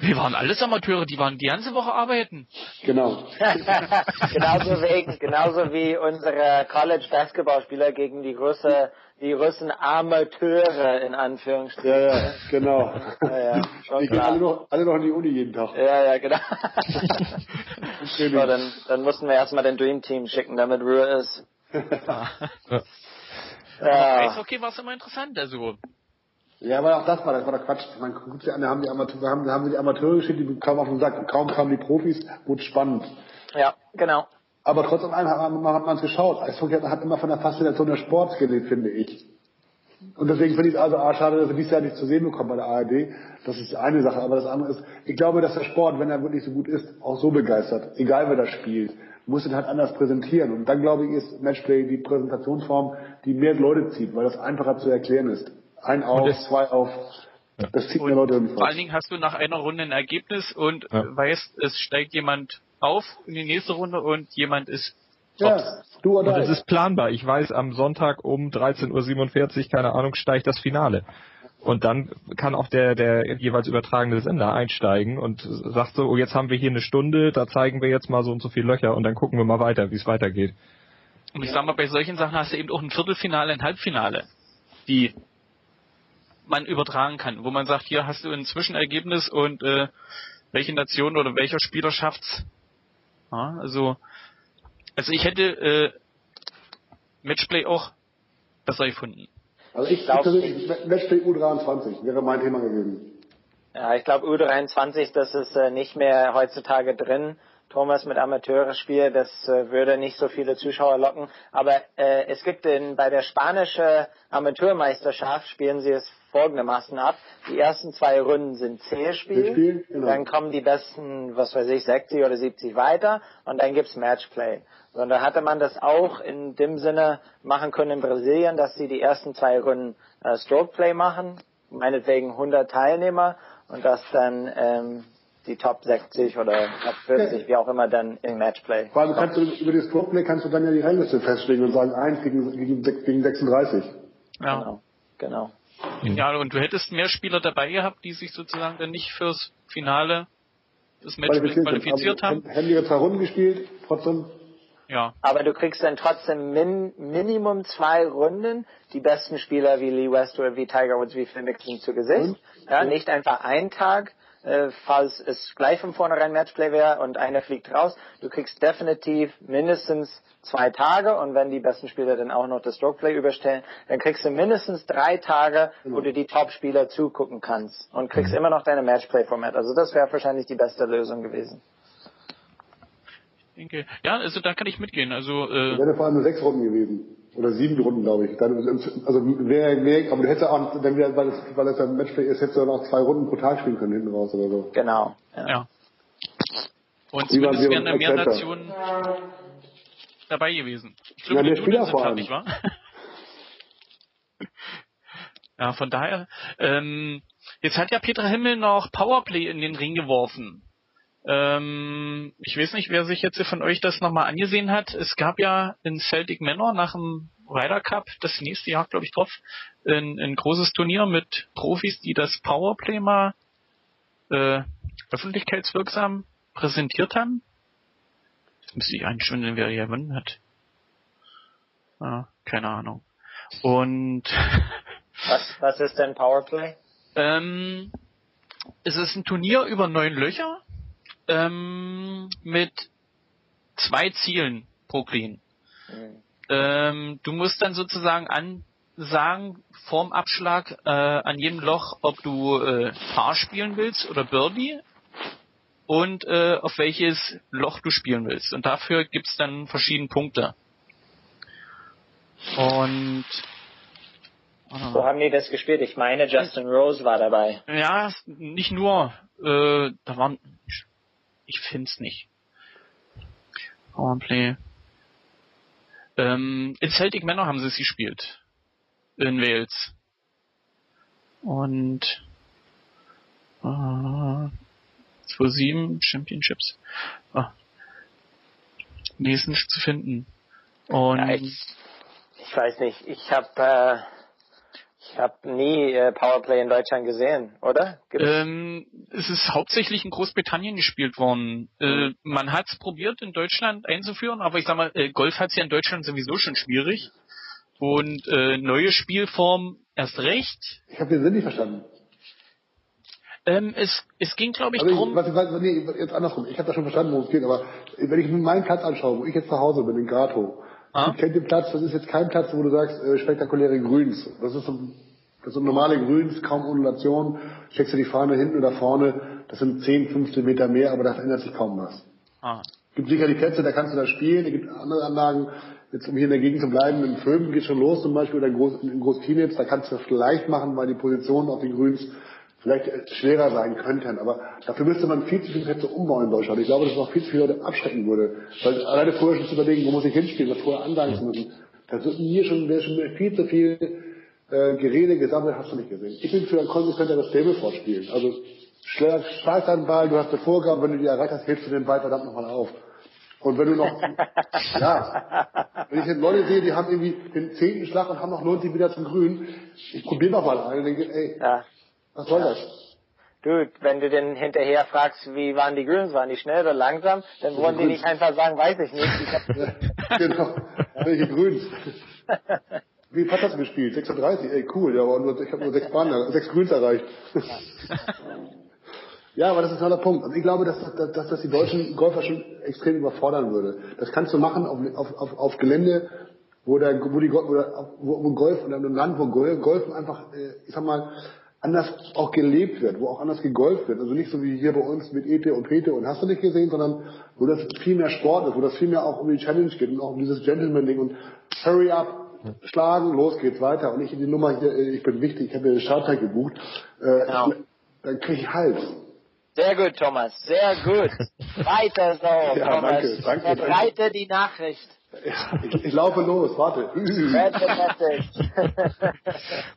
S3: wir waren alles Amateure, die waren die ganze Woche arbeiten.
S2: Genau.
S1: genauso, wegen, genauso wie unsere College-Basketballspieler gegen die Russe, die Russen Amateure in Anführungsstrichen.
S2: Ja, ja, genau.
S1: Ja, ja, schon
S2: Die gehen alle noch, alle noch in die Uni jeden Tag.
S1: Ja, ja, genau.
S2: Im
S1: so, dann, dann mussten wir erstmal den Dream Team schicken, damit Ruhe ist.
S4: Ja.
S1: Ja.
S3: Eishockey war es immer interessant, also
S2: Ja, aber auch das war, das war der Quatsch. Man guckt sich an, da haben die Amateure, haben, da haben sie die Amateure geschickt, die kamen auf den Sack. Und kaum kamen die Profis, wurde spannend.
S1: ja, genau.
S2: Aber trotz allem hat man hat man es geschaut. Eishockey hat immer von der Faszination des Sports gelebt, finde ich. Und deswegen finde ich es also ah, schade, dass wir dieses Jahr nicht zu sehen bekommen bei der ARD. Das ist die eine Sache. Aber das andere ist, ich glaube, dass der Sport, wenn er wirklich so gut ist, auch so begeistert. Egal wer da spielt, muss ihn halt anders präsentieren. Und dann glaube ich, ist Matchplay die Präsentationsform, die mehr Leute zieht, weil das einfacher zu erklären ist. Ein auf,
S4: das-
S2: zwei auf. Das zieht mehr Leute irgendwie
S3: vor allen Dingen hast du nach einer Runde ein Ergebnis und
S4: Ja.
S3: weißt, es steigt jemand auf in die nächste Runde und jemand ist
S2: Ja, du oder
S4: Und es ist planbar. Ich weiß, am Sonntag um 13.47 Uhr, keine Ahnung, steigt das Finale. Und dann kann auch der, der jeweils übertragene Sender einsteigen und sagt so, oh, jetzt haben wir hier eine Stunde, da zeigen wir jetzt mal so und so viele Löcher und dann gucken wir mal weiter, wie es weitergeht.
S3: Und ich sag mal, bei solchen Sachen hast du eben auch ein Viertelfinale, ein Halbfinale, die man übertragen kann, wo man sagt, hier hast du ein Zwischenergebnis und äh, welche Nation oder welcher Spieler schafft's. Ja, also, also ich hätte äh, Matchplay auch besser gefunden.
S2: Also ich
S1: glaub-
S2: persönlich, Matchplay U23 wäre mein Thema gewesen.
S1: Ja, ich glaube U23, das ist äh, nicht mehr heutzutage drin. Thomas mit Amateurspiel, das äh, würde nicht so viele Zuschauer locken. Aber äh, es gibt in, bei der spanischen Amateurmeisterschaft spielen sie es folgendermaßen ab. Die ersten zwei Runden sind Zählspiel,
S2: Zählspiel, genau.
S1: dann kommen die besten, was weiß ich, 60 oder 70 weiter und dann gibt's Matchplay. Und da hatte man das auch in dem Sinne machen können in Brasilien, dass sie die ersten zwei Runden äh, Strokeplay machen, meinetwegen 100 Teilnehmer und dass dann ähm, die Top 60 oder Top 40, wie auch immer, dann im Matchplay.
S2: Vor allem kannst du über das Strokeplay kannst du dann ja die Rangliste festlegen und sagen 1 gegen, gegen, gegen 36.
S3: Ja.
S1: Genau, genau.
S3: Ja, und du hättest mehr Spieler dabei gehabt, die sich sozusagen dann nicht fürs Finale, das Matchplay
S2: sind.
S3: qualifiziert
S2: also,
S3: haben.
S2: Hätten die jetzt zwei Runden gespielt, trotzdem.
S3: Ja,
S1: Aber du kriegst dann trotzdem min Minimum zwei Runden die besten Spieler wie Lee West oder wie Tiger Woods, wie Phil Mickelson zu Gesicht.
S2: Und?
S1: Ja, nicht einfach einen Tag, äh, falls es gleich von vornherein Matchplay wäre und einer fliegt raus. Du kriegst definitiv mindestens zwei Tage und wenn die besten Spieler dann auch noch das Strokeplay überstellen, dann kriegst du mindestens drei Tage, wo
S2: Genau.
S1: du die Top-Spieler zugucken kannst und kriegst
S2: Mhm.
S1: immer noch deine Matchplay-Format. Also das wäre wahrscheinlich die beste Lösung gewesen.
S3: Ich denke, ja, also da kann ich mitgehen. Also äh,
S2: Wäre vor allem nur sechs Runden gewesen. Oder sieben Runden, glaube ich. Dann, also wäre, wär, aber du hättest auch, wenn wir, weil es, weil es ein Matchplay ist, hättest du dann auch zwei Runden pro Tag spielen können hinten raus oder so.
S1: Genau. Ja.
S3: ja. Und
S2: Wie
S3: zumindest wären da mehr? Nationen dabei gewesen. Ich
S2: Ja,
S3: glaube,
S2: mehr
S3: die
S2: Spieler
S3: Nudeln sind
S2: vor allem.
S3: ja, von daher, ähm, jetzt hat ja Petra Himmel noch Powerplay in den Ring geworfen. Ähm, ich weiß nicht, wer sich jetzt von euch das nochmal angesehen hat. Es gab ja in Celtic Manor nach dem Ryder Cup, das nächste Jahr, glaube ich, drauf, ein, ein großes Turnier mit Profis, die das Powerplay mal äh, öffentlichkeitswirksam präsentiert haben. Jetzt müsste ich einschwindeln, wer hier gewonnen hat. Ah, keine Ahnung. Und
S1: Was, was ist denn Powerplay?
S3: ähm, es ist ein Turnier über neun Löcher ähm, mit zwei Zielen pro Green.
S1: Hm.
S3: Ähm, du musst dann sozusagen ansagen vorm Abschlag äh, an jedem Loch, ob du äh, Paar spielen willst oder Birdie und äh, auf welches Loch du spielen willst. Und dafür gibt's dann verschiedene Punkte. Und
S1: Wo haben die das gespielt? Ich meine, Justin Rose war dabei.
S3: Ja, nicht nur. Äh, da waren. Ich, ich find's nicht. Powerplay. Ähm, in Celtic Manor haben sie es gespielt. In Wales. Und äh, 2-7 Championships. Ah. Nee, ist nicht zu finden. Und
S1: Ja, ich, ich weiß nicht. Ich habe äh, ich habe nie äh, Powerplay in Deutschland gesehen, oder?
S3: Ähm, es ist hauptsächlich in Großbritannien gespielt worden. Äh, man hat es probiert in Deutschland einzuführen, aber ich sag mal, äh, Golf hat ja in Deutschland sowieso schon schwierig. Und äh, neue Spielform erst recht.
S2: Ich habe den Sinn nicht verstanden.
S3: Ähm, es, es ging, glaube ich,
S2: Also ich,
S3: drum.
S2: was, was, nee, jetzt andersrum. Ich habe da schon verstanden, worum es geht, aber wenn ich mir meinen Platz anschaue, wo ich jetzt zu Hause bin, in Grato,
S3: Ah.
S2: ich kenne den Platz, das ist jetzt kein Platz, wo du sagst, äh, spektakuläre Grüns. Das ist so, das sind normale Grüns, kaum Undulation, steckst du die Fahne hinten oder vorne, das sind 10, 15 Meter mehr, aber da verändert sich kaum was.
S3: Ah,
S2: Es gibt sicherlich Plätze, da kannst du da spielen, es gibt andere Anlagen, jetzt um hier in der Gegend zu bleiben, in Föben geht schon los zum Beispiel, oder in Groß, in Großkienitz, da kannst du das vielleicht machen, weil die Positionen auf den Grüns vielleicht äh, schwerer sein könnten, aber dafür müsste man viel zu viele Plätze umbauen in Deutschland. Ich glaube, dass noch viel zu viele Leute abschrecken würde, weil alleine vorher schon zu überlegen, wo muss ich hinspielen, was vorher ansagen zu müssen, da wird hier schon, wäre schon viel zu viel äh, Gerede gesammelt, hast du nicht gesehen. Ich bin für ein konsequenteres Stableford spielen, also schlag deinen Ball, du hast eine Vorgabe, wenn du die erreicht hast, hebst du den Ball verdammt nochmal auf. Und wenn du noch, ja, wenn ich jetzt Leute sehe, die haben irgendwie den zehnten Schlag und haben noch 90 wieder zum Grün, ich probiere noch mal einen und denke, ey,
S1: ja.
S2: Was soll das?
S1: Du, wenn du den hinterher fragst, wie waren die Grüns, waren die schnell oder langsam, dann wollen die nicht einfach sagen, weiß ich nicht. Ich hab,
S2: genau, welche Grüns? Wie hast du gespielt? 36, ey, cool, ja, aber nur, ich habe nur sechs Bahnen, sechs Grüns erreicht. Ja, aber das ist genau der Punkt. Also ich glaube, dass, dass, dass das die deutschen Golfer schon extrem überfordern würde. Das kannst du machen auf, auf, auf, auf Gelände, wo der, wo die, wo, der, wo, Golf oder in einem Land, wo Gol- Golfen einfach, äh, ich sag mal, anders auch gelebt wird, wo auch anders gegolft wird. Also nicht so wie hier bei uns mit ET und PT und hast du nicht gesehen, sondern wo das viel mehr Sport ist, wo das viel mehr auch um die Challenge geht und auch um dieses Gentleman-Ding und Hurry up, schlagen, los geht's weiter. Und nicht in die Nummer hier, äh, ich bin wichtig, ich habe mir den Startteil gebucht. Äh,
S1: Genau.
S2: Dann krieg ich Hals.
S1: sehr gut, Thomas, sehr gut. Weiter so,
S2: Ja,
S1: Thomas.
S2: danke, danke,
S1: Verbreite die Nachricht.
S2: Ich, ich laufe los, warte.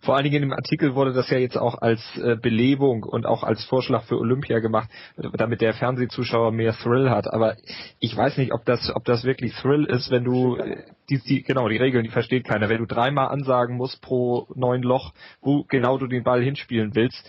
S4: Vor allen Dingen im Artikel wurde das ja jetzt auch als äh, Belebung und auch als Vorschlag für Olympia gemacht, damit der Fernsehzuschauer mehr Thrill hat. Aber ich weiß nicht, ob das, ob das wirklich Thrill ist, wenn du äh, die, die, genau die Regeln, die versteht keiner. Wenn du dreimal ansagen musst pro neun Loch, wo genau du den Ball hinspielen willst,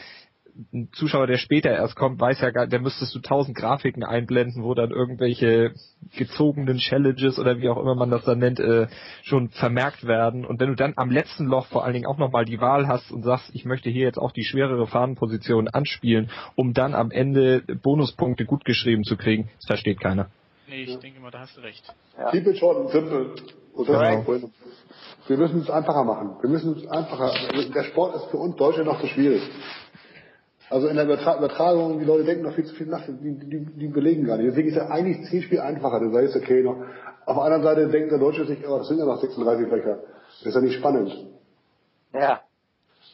S4: ein Zuschauer, der später erst kommt, weiß ja gar, der müsstest du tausend Grafiken einblenden, wo dann irgendwelche gezogenen Challenges oder wie auch immer man das dann nennt, äh, schon vermerkt werden. Und wenn du dann am letzten Loch vor allen Dingen auch nochmal die Wahl hast und sagst, ich möchte hier jetzt auch die schwerere Fahnenposition anspielen, um dann am Ende Bonuspunkte gut geschrieben zu kriegen, das versteht keiner.
S3: Nee, ich denke mal, da hast du recht.
S2: Ja. Keep it short and simple. Genau. Wir müssen es einfacher machen. Wir müssen es einfacher. Der Sport ist für uns Deutsche noch zu schwierig. Also in der Übertragung, die Leute denken noch viel zu viel nach, die, die, die belegen gar nicht. Deswegen ist ja eigentlich ziemlich viel einfacher. Du sagst, okay, noch. Auf der anderen Seite denkt der Deutsche sich, oh, das sind ja noch 36 Fächer. Das ist ja nicht spannend.
S1: Ja.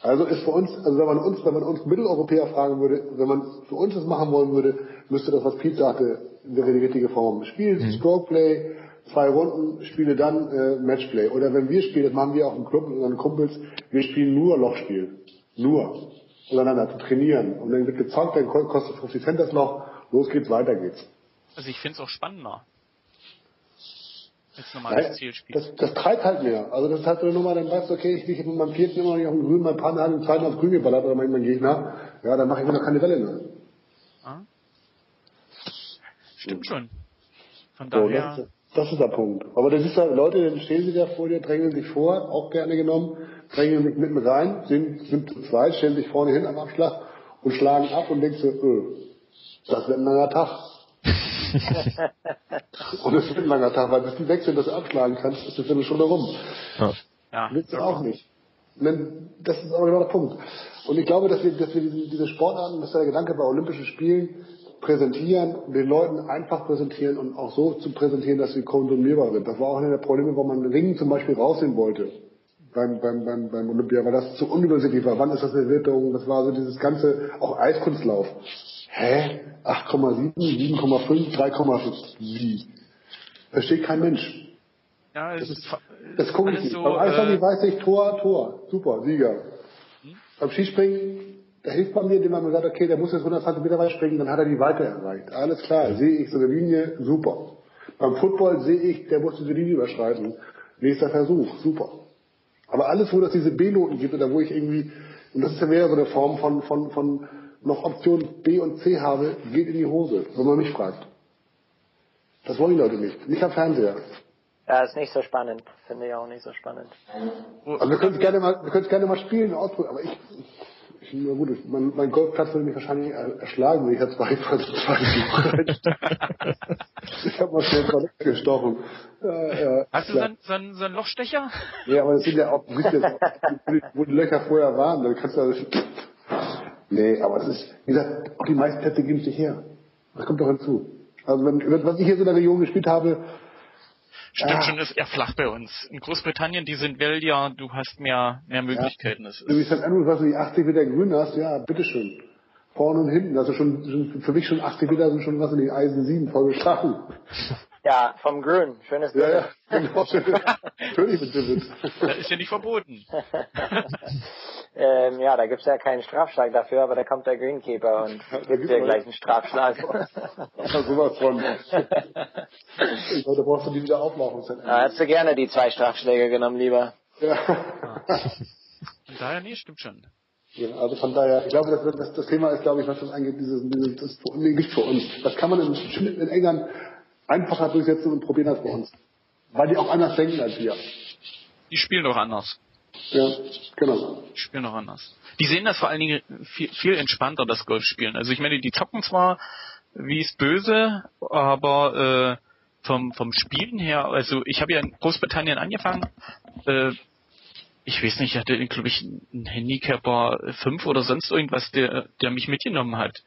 S2: Also ist für uns, also wenn man uns, wenn man uns Mitteleuropäer fragen würde, wenn man für uns das machen wollen würde, müsste das, was Pete sagte, wäre die richtige Form. Spiel, mhm. Strokeplay, zwei Runden, spiele dann äh, Matchplay. Oder wenn wir spielen, das machen wir auch im Club mit unseren Kumpels, wir spielen nur Lochspiel. Nur. Untereinander zu trainieren. Und dann wird gezockt, dann kostet 50 Cent das Loch, los geht's, weiter geht's.
S3: Also ich finde es auch spannender. Als normales
S2: Nein, Zielspiel. Das, das treibt halt mehr. Also das ist halt so eine Nummer, dann weißt du, okay, ich liege mit meinem vierten immer noch nicht auf dem Grün, mein Partner hat im zweiten aufs Grün geballert oder mein Gegner. Ja, dann mache ich mir noch keine Welle mehr. Ah.
S3: Stimmt schon.
S2: Von daher. Das ist der Punkt. Aber das ist ja, Leute, dann stehen sie da vor dir, drängen sich vor, auch gerne genommen, drängen sich mitten rein, sind, sind zu zweit, stellen sich vorne hin am Abschlag und schlagen ab und denkst so, öh, das wird ein langer Tag. und es wird ein langer Tag, weil bis die weg sind, dass du abschlagen kannst, ist das Viertel schon rum. Ja. ja. Willst du auch nicht. Das ist aber genau der Punkt. Und ich glaube, dass wir, dass wir diese, diese Sportarten, das ist der Gedanke bei Olympischen Spielen, präsentieren, den Leuten einfach präsentieren und auch so zu präsentieren, dass sie konsumierbar sind. Das war auch eine der Probleme, wo man Ringen zum Beispiel rausnehmen wollte beim, beim, beim, beim Olympia, weil das zu unübersichtlich war. Wann ist das eine Wertung? Das war so dieses ganze, auch Eiskunstlauf. Hä? 8,7, 7,5, 3,5. Wie? Versteht kein Mensch. Ja, das, ist, das gucke ich nicht. So, Beim Eishockey äh, weiß ich, Tor, Tor. Super, Sieger. Hm? Beim Skispringen da hilft man mir, indem man sagt, okay, der muss jetzt 120 Meter weit springen, dann hat er die Weite erreicht. Alles klar, sehe ich so eine Linie, super. Beim Football sehe ich, der muss diese Linie überschreiten. Nächster Versuch, super. Aber alles, wo es diese B-Noten gibt oder wo ich irgendwie, und das ist ja mehr so eine Form von, von, von noch Option B und C habe, geht in die Hose, wenn man mich fragt. Das wollen die Leute nicht. Nicht am Fernseher.
S1: Ja, ist nicht so spannend. Finde ich auch nicht so spannend.
S2: Also wir können es gerne mal, wir können es gerne mal spielen, ausprobieren, aber ich, ich, na gut, mein, mein Golfplatz würde mich wahrscheinlich erschlagen, wenn ich jetzt zwei zwei Ich habe mal schnell Toilette gestochen.
S3: Ja, ja, Hast du so einen, so, einen, Lochstecher?
S2: Ja, aber das sind ja auch, du siehst jetzt, wo die Löcher vorher waren, dann kannst du das, Nee, aber es ist, wie gesagt, auch die meisten Plätze geben sich her. Das kommt doch hinzu. Also wenn, was ich hier so in der Region gespielt habe,
S3: Stimmt ja. schon, ist eher flach bei uns. In Großbritannien, die sind Wälder, du hast mehr, mehr Möglichkeiten. Ja.
S2: Wie St. Andrews, was du die 80 Meter grün hast, ja, bitteschön. Vorne und hinten, also schon, schon für mich schon 80 Meter sind schon was in die Eisen 7 vollgeschlagen.
S1: Ja, vom Grün, schönes
S2: Bild. Ja, ja, genau, Natürlich mit Divid.
S3: Das ist ja nicht verboten.
S1: ähm, ja, da gibt's ja keinen Strafschlag dafür, aber da kommt der Greenkeeper und gibt dir gleich einen Strafschlag.
S2: ja, sowas von. Ich glaube, da brauchst du die wieder aufmachen.
S1: Ja, hättest du gerne die zwei Strafschläge genommen, lieber. Ja.
S3: Von daher, nee, stimmt schon.
S2: Ja, also von daher, ich glaube, das, das, das Thema ist, glaube ich, was das angeht, dieses, dieses das ist nicht für uns. Das kann man in, in England einfacher durchsetzen und probieren als bei uns. Weil die auch anders denken als wir.
S3: Die spielen doch anders.
S2: Ja, genau.
S3: Spielen doch anders. Die sehen das vor allen Dingen viel, viel entspannter, das Golfspielen. Also ich meine, die zocken zwar wie es böse, aber äh, vom, vom Spielen her, also ich habe ja in Großbritannien angefangen, äh, ich weiß nicht, ich hatte, glaube ich, einen Handicapper 5 oder sonst irgendwas, der, der mich mitgenommen hat.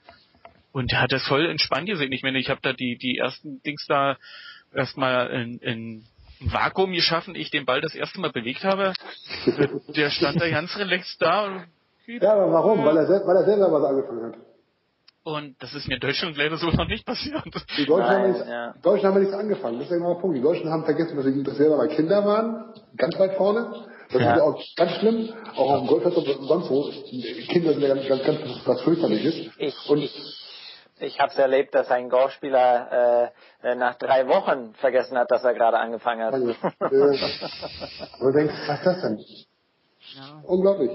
S3: Und der hat das voll entspannt gesehen. Ich meine, ich habe da die, die ersten Dings da erstmal in, in ein Vakuum geschaffen, ich den Ball das erste Mal bewegt habe. der stand da ganz relaxed da.
S2: ja, aber warum? Weil er, weil er selber was angefangen hat.
S3: Und das ist mir in Deutschland leider so noch nicht passiert.
S2: Die Deutschen, Nein, haben, nicht, ja. Deutschen haben nichts angefangen. Das ist ja genau der Punkt. Die Deutschen haben vergessen, dass sie selber mal Kinder waren. Ganz weit vorne. Das ja. ist ja auch ganz schlimm. Auch auf dem Golfplatz und sonst wo. Kinder sind ja ganz, ganz, ganz was fürchterliches.
S1: Ich, und ich, habe es erlebt, dass ein Golfspieler äh, äh, nach drei Wochen vergessen hat, dass er gerade angefangen hat. Also, äh,
S2: du denkst, was ist das denn? Ja. Unglaublich.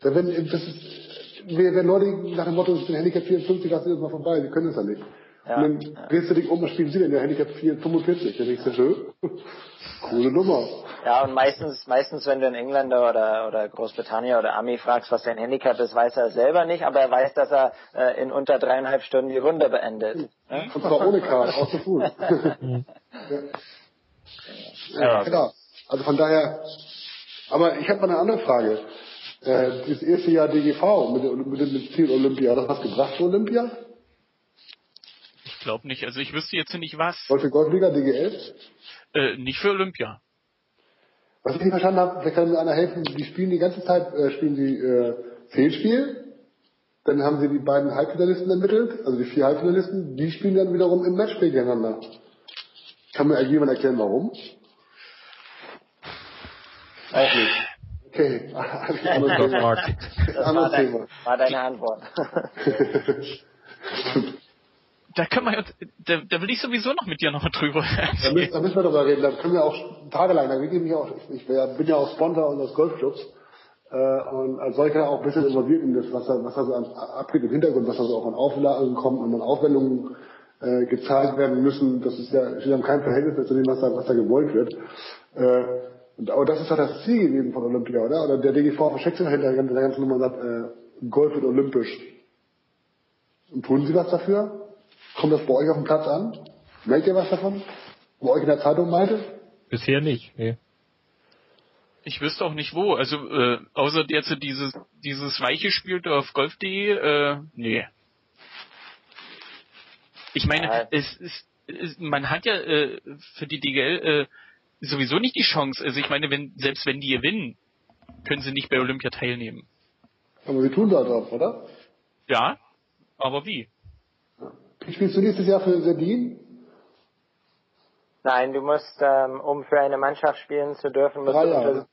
S2: Das ist, wir werden Leute nach dem Motto, ich bin Handicap 54, lass das mal vorbei, sie können es ja nicht.
S1: Ja,
S2: und dann
S1: ja.
S2: drehst du dich um, was spielen sie denn? Der Handicap 45. Dann denkst du, schön. Coole Nummer.
S1: Ja, und meistens, meistens, wenn du einen Engländer oder, oder Großbritannien oder Ami fragst, was sein Handicap ist, weiß er selber nicht, aber er weiß, dass er äh, in unter dreieinhalb Stunden die Runde beendet. Ja?
S2: Und zwar ohne Karte, auch zu Fuß. ja. ja, klar. Also von daher, aber ich habe mal eine andere Frage. Äh, das erste Jahr DGV mit, dem- mit dem Ziel Olympia, hat das was gebracht für Olympia?
S3: Ich glaube nicht. Also ich wüsste jetzt nicht was.
S2: Deutsche Golfliga, DGL?
S3: Äh, nicht für Olympia.
S2: Was ich nicht verstanden habe, vielleicht kann mir einer helfen, die spielen die ganze Zeit, äh, spielen sie äh, Fehlspiel, dann haben sie die beiden Halbfinalisten ermittelt, also die vier Halbfinalisten, die spielen dann wiederum im Matchplay gegeneinander. Kann mir jemand erklären, warum? Auch nicht. Okay, anderes
S4: Das
S2: Thema.
S1: Das war, dein, war deine Antwort.
S3: Da können wir jetzt, da, da will ich sowieso noch mit dir noch mal drüber
S2: Da müssen, da müssen wir drüber reden, da können wir auch tagelang, da rede ich mich auch, ich, bin ja auch Sponsor unseres Golfclubs äh, und als solcher auch ein bisschen involviert in das, was da, was da so abgeht im Hintergrund, was da so auch an Auflagen kommt und an Aufwendungen äh, gezahlt werden müssen, das ist ja, steht in keinem Verhältnis zu dem, was da, was da gewollt wird. Äh, und, aber das ist doch das Ziel gewesen von Olympia, oder? Oder der DGV versteckt sich ganzen, der ganzen Nummer und sagt, äh, Golf wird olympisch. Und tun Sie was dafür? Kommt das bei euch auf dem Platz an? Merkt ihr was davon? Bei euch in der Zeitung meinte?
S4: Bisher nicht. Nee.
S3: Ich wüsste auch nicht wo. Also äh, außer jetzt dieses dieses weiche Spiel da auf golf.de, äh, nee. Ich meine,
S1: Ja.
S3: es ist, es, man hat ja äh, für die DGL äh, sowieso nicht die Chance. Also ich meine, wenn selbst wenn die gewinnen, können sie nicht bei Olympia teilnehmen.
S2: Aber sie tun das auch, oder?
S3: Ja, aber wie?
S2: Spielst du nächstes Jahr für Sardin?
S1: Nein, du musst, ähm, um für eine Mannschaft spielen zu dürfen, musst
S2: Drei
S1: du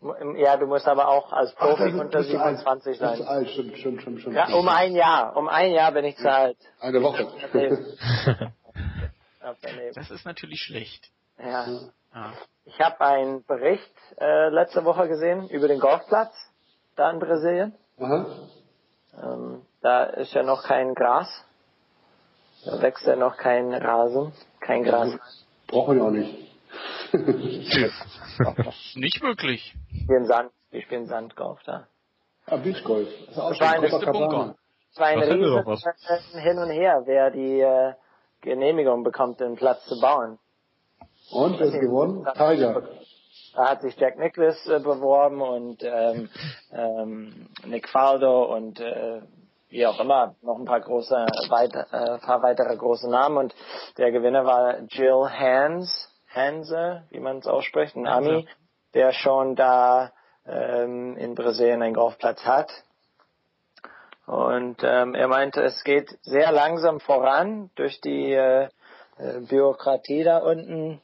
S1: unter, ja, du musst aber auch als
S2: Ach,
S1: Profi
S2: ist-
S1: unter
S2: bist du alt.
S1: 27
S2: Bist du
S1: sein.
S2: alt, stimmt, stimmt, stimmt, stimmt.
S1: Ja, um ein Jahr. Um ein Jahr bin ich zu alt.
S2: Eine Woche.
S3: Das ist natürlich schlecht.
S1: Ja.
S3: Ja.
S1: Ich habe einen Bericht äh, letzte Woche gesehen über den Golfplatz da in Brasilien.
S2: Aha.
S1: Ähm, da ist ja noch kein Gras. Da wächst ja noch kein Rasen, kein Gras.
S2: Brauchen wir auch nicht.
S3: Nicht wirklich.
S1: Wir spielen Sand, wir spielen Sandgolf da.
S2: ah, Beachgolf. Das
S1: Das war
S2: Copacabana.
S3: Bunker.
S1: Es war ein
S4: Das
S1: riesen
S4: doch was.
S1: Hin und Her, wer die äh, Genehmigung bekommt, den Platz zu bauen.
S2: Und, wer ist gewonnen? Tiger.
S1: Da hat sich Jack Nicklaus äh, beworben und ähm, ähm, Nick Faldo und äh, wie auch immer noch ein paar große, weit, äh, paar weitere große Namen und der Gewinner war Jill Hans, Hanse, wie man es ausspricht, ein Ami, der schon da ähm, in Brasilien einen Golfplatz hat. Und ähm, er meinte, es geht sehr langsam voran durch die äh, äh, Bürokratie da unten.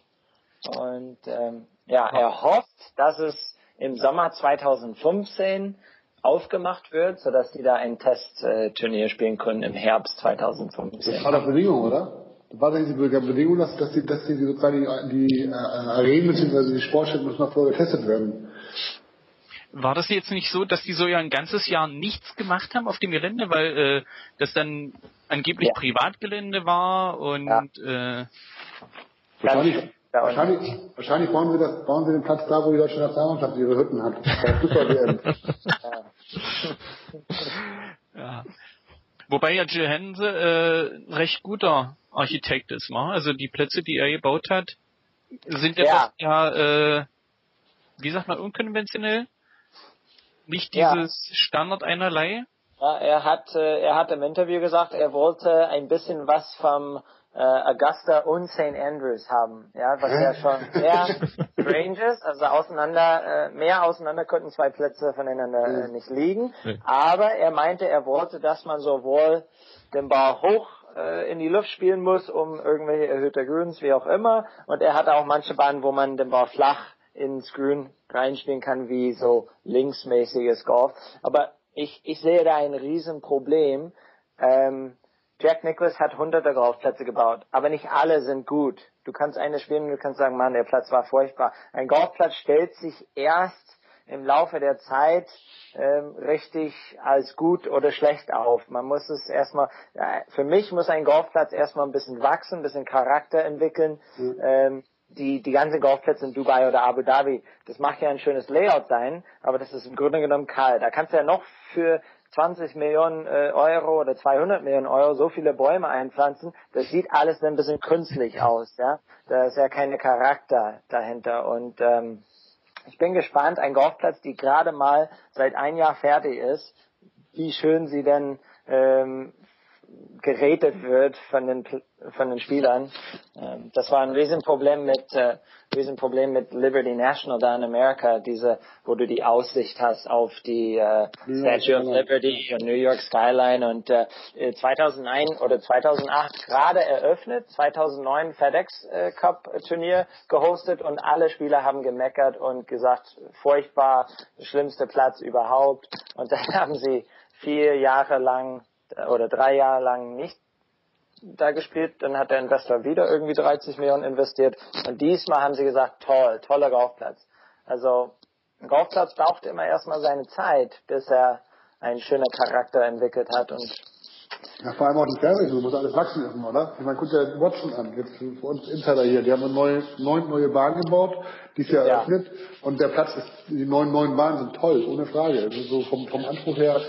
S1: Und ähm, ja, er hofft, dass es im Sommer 2015 aufgemacht wird, sodass die da ein Testturnier spielen können im Herbst
S2: Das
S1: 2015.
S2: war doch Bedingung, oder? Das war doch diese Bedingung, dass, dass, die, dass die sozusagen die, die äh, Arenen bzw. die Sportstätten müssen noch vorher getestet werden.
S3: War das jetzt nicht so, dass die so ja ein ganzes Jahr nichts gemacht haben auf dem Gelände, weil äh, das dann angeblich
S1: Ja.
S3: Privatgelände war und
S1: Ja.
S3: äh,
S2: Wahrscheinlich,
S1: unten.
S2: wahrscheinlich, wahrscheinlich bauen sie, das, bauen sie den Platz da, wo die deutsche Nationalmannschaft ihre Hütten hat. Fußball-WM.
S3: ja. Wobei ja Jill Hense äh, recht guter Architekt ist, wa? Also die Plätze, die er gebaut hat, sind ja,
S1: Ja.
S3: doch ja äh, wie sagt man, unkonventionell. Nicht
S1: Ja.
S3: dieses Standard einerlei.
S1: Ja, er hat, äh, er hat im Interview gesagt, er wollte ein bisschen was vom äh, Augusta und St. Andrews haben, ja, was ja schon sehr strange ist. Also auseinander, äh, mehr auseinander konnten zwei Plätze voneinander äh, nicht liegen. Aber er meinte, er wollte, dass man sowohl den Ball hoch äh, in die Luft spielen muss, um irgendwelche erhöhte Grüns, wie auch immer. Und er hatte auch manche Bahnen, wo man den Ball flach ins Grün reinspielen kann, wie so linksmäßiges Golf. Aber ich, ich sehe da ein Riesenproblem. Ähm, Jack Nicklaus hat hunderte Golfplätze gebaut, aber nicht alle sind gut. Du kannst eine spielen und du kannst sagen, Mann, der Platz war furchtbar. Ein Golfplatz stellt sich erst im Laufe der Zeit ähm, richtig als gut oder schlecht auf. Man muss es erstmal, ja, für mich muss ein Golfplatz erstmal ein bisschen wachsen, ein bisschen Charakter entwickeln. Mhm. Ähm, die, die ganzen Golfplätze in Dubai oder Abu Dhabi, das mag ja ein schönes Layout sein, aber das ist im Grunde genommen kalt. Da kannst du ja noch für 20 Millionen äh, Euro oder 200 Millionen Euro so viele Bäume einpflanzen, das sieht alles ein bisschen künstlich aus, ja. Da ist ja keine Charakter dahinter und ähm, ich bin gespannt, ein Golfplatz, die gerade mal seit ein Jahr fertig ist, wie schön sie denn ähm, gerätet wird von den von den Spielern. Ähm, das war ein Riesenproblem mit äh, Riesenproblem mit Liberty National da in Amerika, diese, wo du die Aussicht hast auf die äh, Statue of Liberty und New York Skyline und äh, 2001 oder 2008 gerade eröffnet, 2009 FedEx äh, Cup Turnier gehostet und alle Spieler haben gemeckert und gesagt, furchtbar, schlimmste Platz überhaupt und dann haben sie vier Jahre lang oder drei Jahre lang nicht da gespielt, dann hat der Investor wieder irgendwie 30 Millionen investiert und diesmal haben sie gesagt, toll, toller Golfplatz. Also ein Golfplatz braucht immer erstmal seine Zeit, bis er einen schönen Charakter entwickelt hat und
S2: ja, vor allem auch die Fairways, muss alles wachsen erstmal, oder? Ich meine, guck dir Watson an, jetzt für uns Insider hier, die haben eine neue, neun neue Bahn gebaut, die ist ja eröffnet und der Platz ist, die neuen neuen Bahnen sind toll, ohne Frage. Also so vom, vom Anspruch her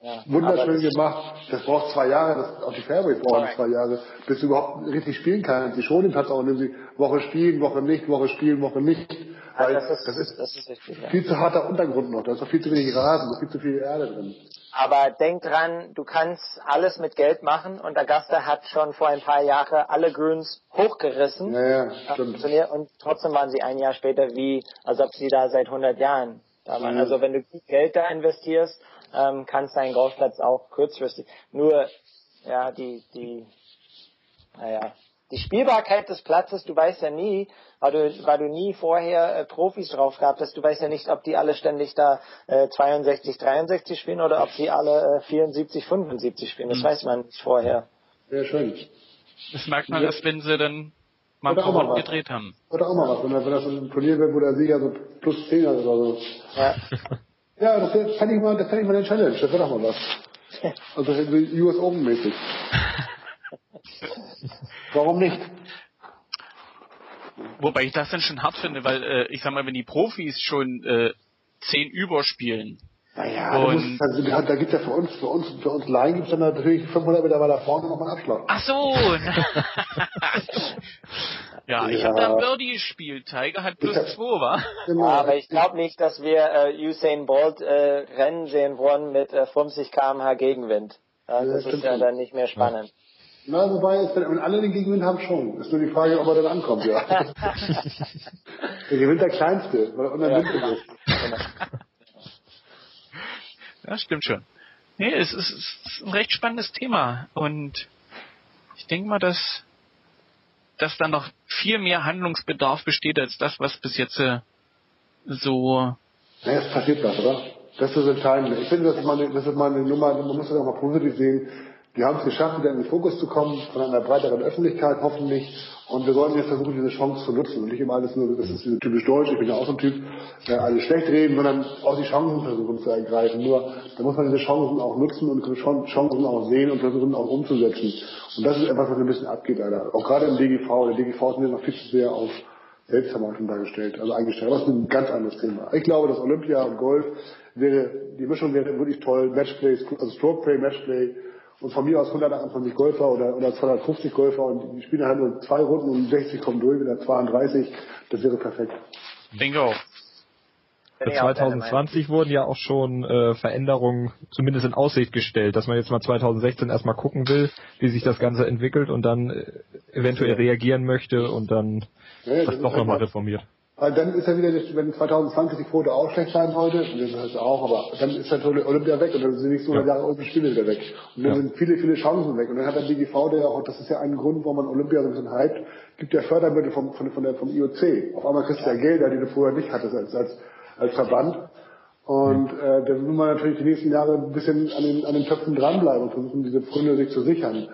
S2: ja. wunderschön gemacht. Das braucht zwei Jahre, das, auch die Fairways brauchen zwei Jahre, bis du überhaupt richtig spielen kannst. Die schon den Platz auch, indem sie Woche spielen, Woche nicht, Woche spielen, Woche nicht. Weil das ist, das ist, das ist richtig, ja. viel zu harter Untergrund noch, da ist noch viel zu wenig Rasen, da ist viel zu viel Erde drin.
S1: Aber denk dran, du kannst alles mit Geld machen und Augusta hat schon vor ein paar Jahren alle Grüns hochgerissen.
S2: Ja, ja, stimmt.
S1: Und trotzdem waren sie ein Jahr später wie, als ob sie da seit 100 Jahren da waren. Mhm. Also wenn du Geld da investierst, ähm, kannst dein Golfplatz auch kurzfristig. Nur, ja, die, die, naja, die Spielbarkeit des Platzes, du weißt ja nie, weil du, weil du nie vorher äh, Profis drauf gehabt hast, du weißt ja nicht, ob die alle ständig da äh, 62, 63 spielen oder ob sie alle äh, 74, 75 spielen. Das mhm. weiß man nicht vorher.
S2: Sehr schön.
S3: Das merkt man erst, wenn sie dann mal ein paar Runden gedreht haben.
S2: Oder auch mal was, wenn, wenn das ein Turnier wird, wo der Sieger so plus 10 hat oder so. Ja, ja das fände ich mal, das fände ich mal eine Challenge, das wäre doch mal was. Also US Open mäßig. Warum nicht?
S3: Wobei ich das dann schon hart finde, weil äh, ich sag mal, wenn die Profis schon äh, zehn überspielen.
S2: Naja, und musst, also, da gibt ja für uns, für uns, für uns Laien gibt es dann natürlich 500 Meter weiter vorne nochmal einen Abschlag.
S3: Ach so. Ja, ich ja. habe da Birdie gespielt. Tiger hat plus hab, zwei, wa?
S1: Genau. Aber ich glaube nicht, dass wir äh, Usain Bolt äh, Rennen sehen wollen mit äh, 50 km/h Gegenwind. Ja, das ja, ist ja dann nicht mehr spannend. Ja.
S2: Na, wobei, wenn alle den Gegenwind haben, schon. Ist nur die Frage, ob er dann ankommt, ja. der gewinnt der Kleinste, weil er unter ja, genau. ist.
S3: Ja, stimmt schon. Nee, es ist, es ist ein recht spannendes Thema und ich denke mal, dass, dass da noch viel mehr Handlungsbedarf besteht als das, was bis jetzt äh, so.
S2: Naja, es passiert was, oder? Das ist entscheidend. Ich finde, das ist meine, das ist meine Nummer, man muss das auch mal positiv sehen wir haben es geschafft, wieder in den Fokus zu kommen, von einer breiteren Öffentlichkeit hoffentlich. Und wir sollten jetzt versuchen, diese Chance zu nutzen. Und nicht immer alles nur, das ist typisch deutsch, ich bin ja auch so ein Typ, äh, alles schlecht reden, sondern auch die Chancen versuchen zu ergreifen. Nur, da muss man diese Chancen auch nutzen und Chancen auch sehen und versuchen auch umzusetzen. Und das ist etwas, was ein bisschen abgeht, leider. Auch gerade im DGV. Der DGV ist mir noch viel zu sehr auf Selbstvermarktung dargestellt, also eingestellt. Das ist ein ganz anderes Thema. Ich glaube, dass Olympia und Golf wäre, die Mischung wäre wirklich toll. Matchplay, also Strokeplay, Matchplay, und von mir aus 128 Golfer oder, oder 250 Golfer und die spielen halt nur zwei Runden und 60 kommen durch, wieder 32, das wäre perfekt.
S3: Bingo.
S4: Für 2020 wurden ja auch schon äh, Veränderungen zumindest in Aussicht gestellt, dass man jetzt mal 2016 erstmal gucken will, wie sich das Ganze entwickelt und dann äh, eventuell reagieren möchte und dann ja, das doch nochmal reformiert.
S2: Weil dann ist ja wieder, wenn 2020 die Quote auch schlecht sein sollte, und das ist auch, aber dann ist halt Olympia weg und dann sind nicht so ja. Jahre Olympische Spiele wieder weg. Und dann ja. sind viele, viele Chancen weg. Und dann hat der BGV, der ja auch, das ist ja ein Grund, warum man Olympia so ein bisschen hypt, gibt ja Fördermittel vom, von, von der, vom IOC. Auf einmal kriegst du ja Gelder, die du vorher nicht hattest als, als, als Verband. Und äh, da will man natürlich die nächsten Jahre ein bisschen an den, an den Töpfen dranbleiben und versuchen, diese Gründe sich zu sichern.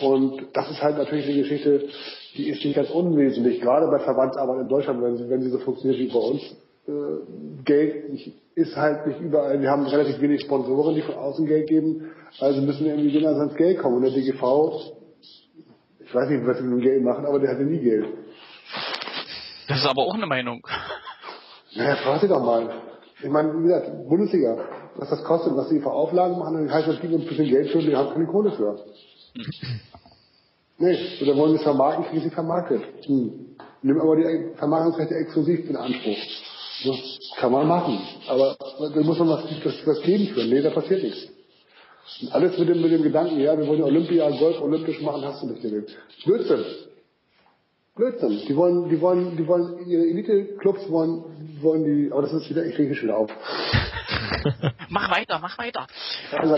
S2: Und das ist halt natürlich eine Geschichte, die ist nicht ganz unwesentlich, gerade bei Verbandsarbeit in Deutschland, wenn sie, wenn sie so funktioniert wie bei uns. äh, Geld ist halt nicht überall. Wir haben relativ wenig Sponsoren, die von außen Geld geben. Also müssen irgendwie Gewinner ans Geld kommen. Und der DGV, ich weiß nicht, was sie mit dem Geld machen, aber der hatte nie Geld.
S3: Das ist aber auch eine Meinung.
S2: Naja, frag sie doch mal. Ich meine, wie gesagt, Bundesliga, was das kostet, was sie für Auflagen machen, dann heißt das, uns ein bisschen Geld für die haben keine Kohle für. nee, oder wollen wir es vermarkten, kriegen sie vermarktet. Hm. Nimm aber die Vermarktungsrechte exklusiv in Anspruch. Das kann man machen. Aber da muss man was, was, was geben für. Nee, da passiert nichts. Und alles mit dem, mit dem Gedanken, ja, wir wollen Olympia, Golf olympisch machen, hast du nicht gesehen. Blödsinn. Blödsinn. Die wollen, die wollen, die wollen, ihre Elite-Clubs wollen, wollen die, aber das ist wieder, ich rege schon wieder auf.
S3: mach weiter, mach weiter.
S2: Kann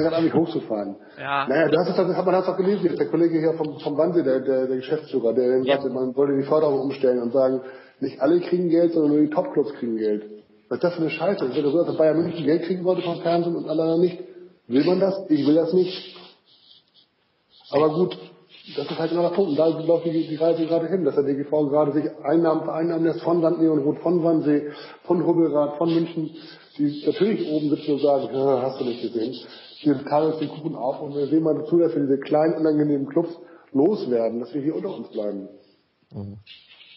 S2: gerade an mich hochzufahren.
S3: Ja.
S2: Naja, du hast es doch, man hat es doch gelesen, jetzt der Kollege hier vom, vom Wannsee, der, der, der Geschäftsführer, der ja. sagte, man wollte die Förderung umstellen und sagen, nicht alle kriegen Geld, sondern nur die Top-Clubs kriegen Geld. Was ist das für eine Scheiße? Es wird so, dass Bayern München Geld kriegen wollte vom Fernsehen und alle anderen nicht. Will man das? Ich will das nicht. Aber gut, das ist halt immer der Punkt. Und da läuft die, die Reise gerade hin, dass der DGV gerade sich Einnahmen vereinnahmen lässt von Sandnee und Rot, von Wannsee, von Hubbelrad, von München, die natürlich oben sitzen und sagen, hast du nicht gesehen. Wir teilen uns den Kuchen auf und wir sehen mal dazu, dass wir diese kleinen, unangenehmen Clubs loswerden, dass wir hier unter uns bleiben. Mhm.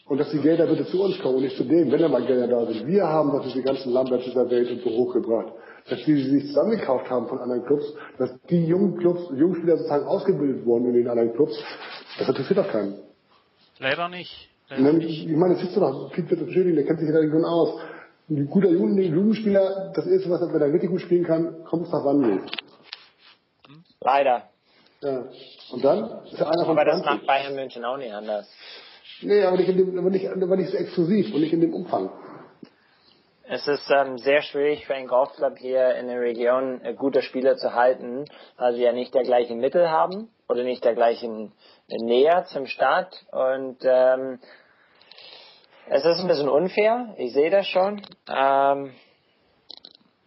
S2: Und dass die Gelder bitte zu uns kommen und nicht zu denen, wenn da mal Gelder da sind. Wir haben doch diese ganzen Lamberts dieser Welt und so hochgebracht. Dass die, die sich zusammengekauft haben von anderen Clubs, dass die jungen Clubs, Jungspieler sozusagen ausgebildet wurden in den anderen Clubs, das interessiert doch keinen.
S3: Leider nicht.
S2: Leider dann, nicht. Ich meine, das siehst du doch, Pete Schöning, der kennt sich in der Region aus. Ein guter Jugendspieler, das erste, was er, wenn er richtig gut spielen kann, kommt es nach Wandel.
S1: Leider.
S2: Ja. Und dann ist er einer von
S1: Aber 20. das macht Bayern München auch nicht anders.
S2: Nee, aber nicht, in dem, aber nicht, aber nicht so exklusiv und nicht in dem Umfang.
S1: Es ist ähm, sehr schwierig für einen Golfclub hier in der Region äh, gute Spieler zu halten, weil sie ja nicht der gleichen Mittel haben oder nicht der gleichen äh, Nähe zum Start. Und ähm, es ist ein bisschen unfair, ich sehe das schon. Ähm,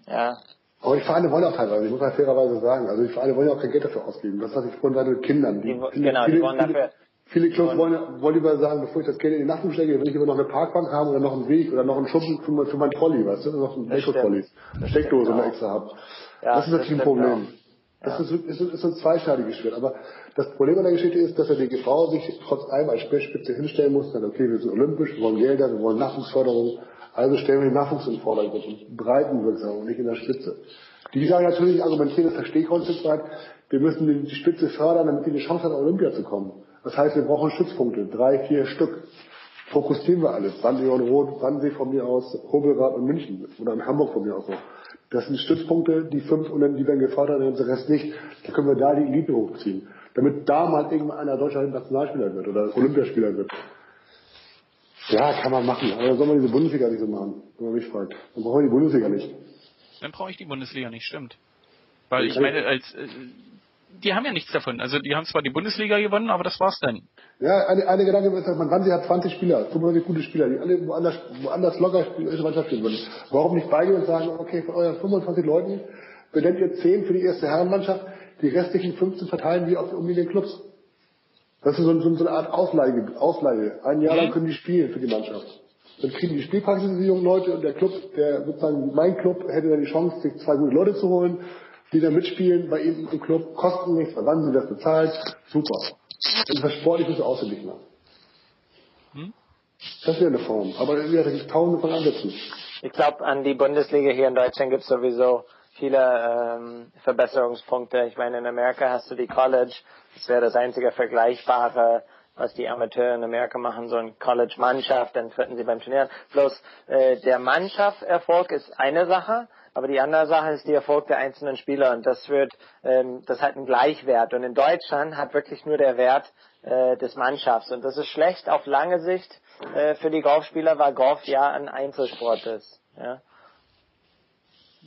S1: ja.
S2: Aber die Vereine wollen auch teilweise, ich muss mal fairerweise sagen, also die Vereine wollen ja auch kein Geld dafür ausgeben. Das hatte ich vorhin gerade mit Kindern.
S1: Die, die, genau, viele, die wollen dafür
S2: Viele Clubs wollen, wollen lieber sagen, bevor ich das Geld in die Nachwuchs stecke, will ich immer noch eine Parkbank haben oder noch einen Weg oder noch einen Schuppen für, für mein Trolley, weißt du, noch ein Echo-Trolley, eine Steckdose genau. extra habe. Ja, das ist natürlich ein Problem. Das ist, ist, ist ein zweischneidiges Schwert. Aber das Problem an der Geschichte ist, dass der DGV sich trotz allem als Spitze hinstellen muss, dann, okay, wir sind olympisch, wir wollen Gelder, wir wollen Nachwuchsförderung, also stellen wir den Nachwuchs in den Vordergrund und breitenwirksam und nicht in der Spitze. Die sagen natürlich, argumentieren, das verstehe ich heute weit, wir müssen die Spitze fördern, damit die eine Chance hat, Olympia zu kommen. Das heißt, wir brauchen Stützpunkte, drei, vier Stück. Fokussieren wir alles. Wannsee und Rot, Wannsee von mir aus, Hobelrad und München. Oder in Hamburg von mir aus noch. Das sind Stützpunkte, die fünf und dann die werden gefördert und der Rest nicht. Da können wir da die Elite hochziehen. Damit da mal irgendwann einer deutscher Nationalspieler wird oder Olympiaspieler wird. Ja, kann man machen. Aber dann soll man diese Bundesliga nicht so machen, wenn man mich fragt. Dann brauchen wir die Bundesliga nicht.
S3: Dann brauche ich die Bundesliga nicht, stimmt. Weil ich meine, als äh, die haben ja nichts davon. Also die haben zwar die Bundesliga gewonnen, aber das war's dann.
S2: Ja, eine, eine Gedanke ist, man Wannsee hat 20 Spieler, 95 gute Spieler, die alle woanders, woanders locker spielen, erste Mannschaft spielen würden. Warum nicht beigehen und sagen, okay, von euren 25 Leuten benennt ihr 10 für die erste Herrenmannschaft, die restlichen 15 verteilen wir auf, um den Clubs. Das ist so, so, so eine Art Ausleihe, Ausleihe. Ein Jahr lang mhm. können die spielen für die Mannschaft. Dann kriegen die Spielpraxis die jungen Leute und der Club, der sozusagen, mein Club hätte dann die Chance, sich zwei gute Leute zu holen die da mitspielen bei ihm im Club, kosten nichts, wann sie das bezahlt, super. Und das sportlich ist außer nicht mehr. Hm? Das wäre eine Form. Aber ja, da gibt es tausende von Ansätzen.
S1: Ich glaube, an die Bundesliga hier in Deutschland gibt es sowieso viele ähm, Verbesserungspunkte. Ich meine, in Amerika hast du die College. Das wäre das einzige Vergleichbare, was die Amateure in Amerika machen, so eine College-Mannschaft, dann treten sie beim Turnieren. Bloß äh, der Mannschaftserfolg ist eine Sache, aber die andere Sache ist die Erfolg der einzelnen Spieler und das wird, ähm, das hat einen Gleichwert. Und in Deutschland hat wirklich nur der Wert äh, des Mannschafts. Und das ist schlecht auf lange Sicht äh, für die Golfspieler, weil Golf ja ein Einzelsport ist. Ja.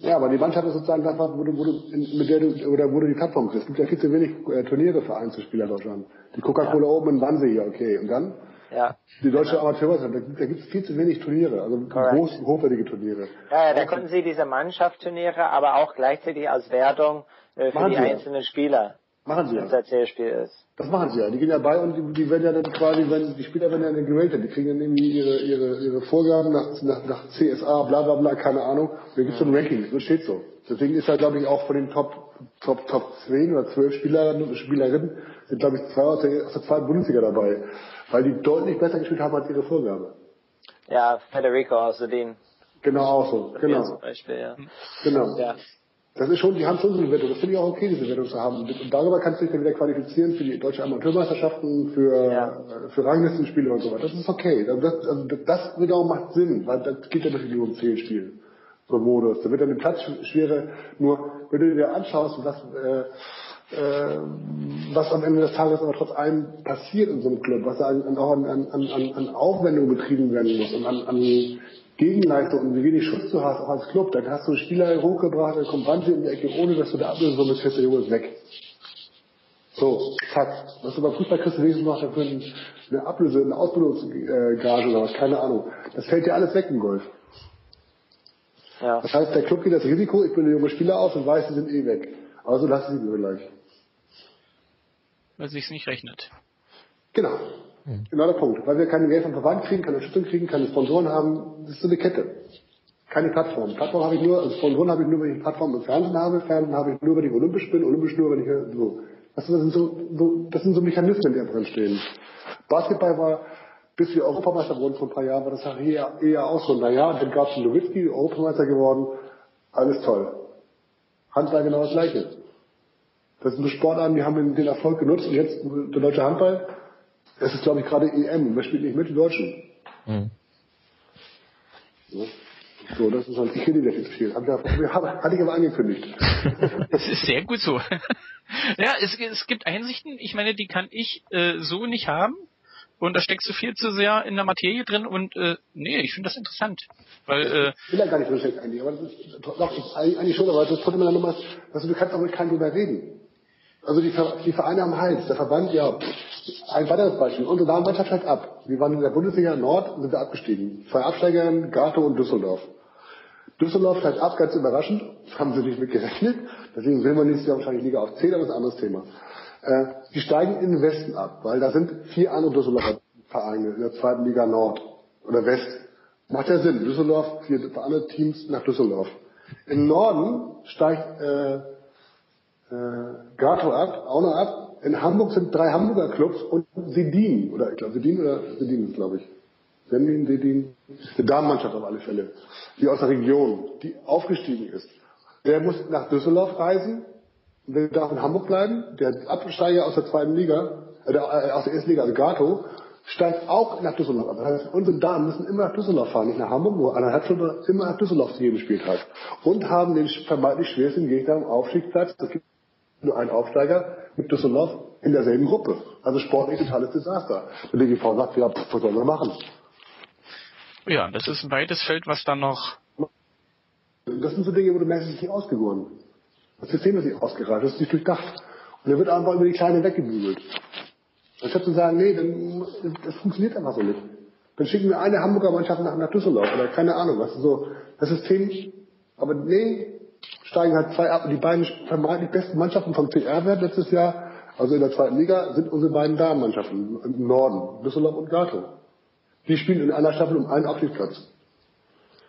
S2: Ja, aber die Mannschaft ist sozusagen das, wo du, wo du, mit der du, oder wo du die Plattform kriegst. Es gibt ja viel zu wenig äh, Turniere für Einzelspieler in Deutschland. Die Coca-Cola ja. oben in Wannsee, ja, okay. Und dann?
S1: Ja.
S2: Die deutsche genau. Amateurmeisterschaft, da, da gibt es viel zu wenig Turniere, also groß, hochwertige Turniere.
S1: Ja, ja, da konnten sie diese Mannschaftsturniere, aber auch gleichzeitig als Wertung äh, für Machen die einzelnen Spieler.
S2: Machen sie ja.
S1: unser Zählspiel ist.
S2: Das machen sie ja. Die gehen ja bei und die, die werden ja dann quasi, wenn die Spieler werden ja dann geratet, die kriegen dann irgendwie ihre, ihre, ihre Vorgaben nach, nach, nach CSA, bla bla bla, keine Ahnung. Und dann gibt's so ein Ranking, das steht so. Deswegen ist er, glaube ich, auch von den Top, Top, Top 10 oder 12 Spielerinnen und Spielerinnen sind, glaube ich, zwei aus der, aus der zweiten Bundesliga dabei. Weil die deutlich besser gespielt haben als ihre Vorgabe.
S1: Ja, Federico außerdem.
S2: Genau auch so. Genau.
S1: Zum Beispiel, ja.
S2: Genau.
S1: Ja.
S2: Das ist schon, die haben schon so eine Wertung. Das finde ich auch okay, diese Wertung zu haben. Und darüber kannst du dich dann wieder qualifizieren für die deutsche Amateurmeisterschaften, für,
S1: Ja.
S2: für Ranglistenspiele und so weiter. Das ist okay. Das, also das wiederum macht Sinn, weil das geht ja natürlich nur um zehn Spiele. So ein Modus. Da wird dann die Platzschwere nur, wenn du dir anschaust, was, äh, äh, was am Ende des Tages aber trotz allem passiert in so einem Club, was da an, auch an, an, an, an Aufwendungen betrieben werden muss und an, an Gegenleistung und wie wenig Schutz du hast, auch als Club, dann hast du einen Spieler hochgebracht, dann kommt Banzi in die Ecke, ohne dass du der Ablösesumme kriegst, der Junge ist weg. So, zack. Was du beim Fußball kriegst, du wenigstens noch dafür eine Ablöse, eine Ausbildungsgage oder was, keine Ahnung. Das fällt dir alles weg im Golf.
S1: Ja.
S2: Das heißt, der Club geht das Risiko, ich bilde junge Spieler aus und weiß, sie sind eh weg. Also lassen sie mir gleich.
S3: weil sich's nicht rechnet.
S2: Genau. Genau der Punkt. Weil wir keine Geld vom Verband kriegen, keine Unterstützung kriegen, keine Sponsoren haben, das ist so eine Kette. Keine Plattform. Plattform habe ich nur, also Sponsoren habe ich nur, wenn ich Plattform im Fernsehen habe, Fernsehen habe ich nur, wenn ich olympisch bin, olympisch nur, wenn ich so. Das sind so, so, das sind so Mechanismen, die da drin stehen. Basketball war, bis wir Europameister wurden vor ein paar Jahren, war das eher, eher auch so, naja, dann gab es Nowitzki, Europameister geworden, alles toll. Handball genau das Gleiche. Das sind so Sportarten, die haben den Erfolg genutzt und jetzt der deutsche Handball, es ist glaube ich gerade EM, wer spielt nicht mit, die Deutschen.
S4: Mhm.
S2: Ja. So, das ist halt, ich rede zu viel. Hatte ich aber angekündigt.
S3: Das ist sehr gut so. ja, es, es gibt Einsichten, ich meine, die kann ich äh, so nicht haben. Und da steckst du viel zu sehr in der Materie drin und äh, nee, ich finde das interessant. Weil, äh,
S2: Ich will ja gar nicht drinstecken eigentlich, aber das ist, doch, ich, eigentlich schon, aber das ist trotzdem dass du, du kannst auch mit keinem drüber reden. Also die, die Vereine am Hals, der Verband, ja, ein weiteres Beispiel. Unsere Damenmannschaft steigt ab. Wir waren in der Bundesliga Nord und sind abgestiegen. Zwei Absteiger, Gato und Düsseldorf. Düsseldorf steigt ab, ganz überraschend. Das haben sie nicht mit gerechnet. Deswegen will man nächstes Jahr wahrscheinlich Liga auf 10, aber das ist ein anderes Thema. Äh, die steigen in den Westen ab, weil da sind vier andere Düsseldorfer Vereine in der zweiten Liga Nord oder West. Macht ja Sinn. Düsseldorf, vier andere Teams nach Düsseldorf. Im Norden steigt äh, äh, Gato ab, auch noch ab. In Hamburg sind drei Hamburger Clubs und Sedin, oder ich glaube Sedin oder Sedin ist glaube ich. Sendin, Sedin, eine Damenmannschaft auf alle Fälle, die aus der Region, die aufgestiegen ist. Der muss nach Düsseldorf reisen, der darf in Hamburg bleiben. Der Absteiger aus der zweiten Liga, äh, äh, aus der ersten Liga, also Gato, steigt auch nach Düsseldorf ab. Das heißt, unsere Damen müssen immer nach Düsseldorf fahren, nicht nach Hamburg, nur anderthalb Stunden, immer nach Düsseldorf zu jedem Spieltag. Und haben den vermeintlich schwersten Gegner am Aufstiegsplatz. Es gibt nur einen Aufsteiger mit Düsseldorf in derselben Gruppe. Also sportlich totales Desaster. Und die GV sagt, ja, pff, was sollen wir machen?
S3: ja, das ist ein weites Feld, was dann noch
S2: Das sind so Dinge, wo du merkst, es ist nicht ausgegoren. Das System ist nicht ausgereift, das ist nicht durchdacht. Und dann wird einfach über die Kleine weggebügelt. Anstatt zu sagen, nee, dann, das funktioniert einfach so nicht. Dann schicken wir eine Hamburger Mannschaft nach, nach Düsseldorf oder keine Ahnung, was so, das System, aber nee, steigen halt zwei ab und die beiden vermeintlich besten Mannschaften vom CR-Wert letztes Jahr, also in der zweiten Liga, sind unsere beiden Damenmannschaften im Norden, Düsseldorf und Gato. Die spielen in einer Staffel um einen Aufstiegsplatz.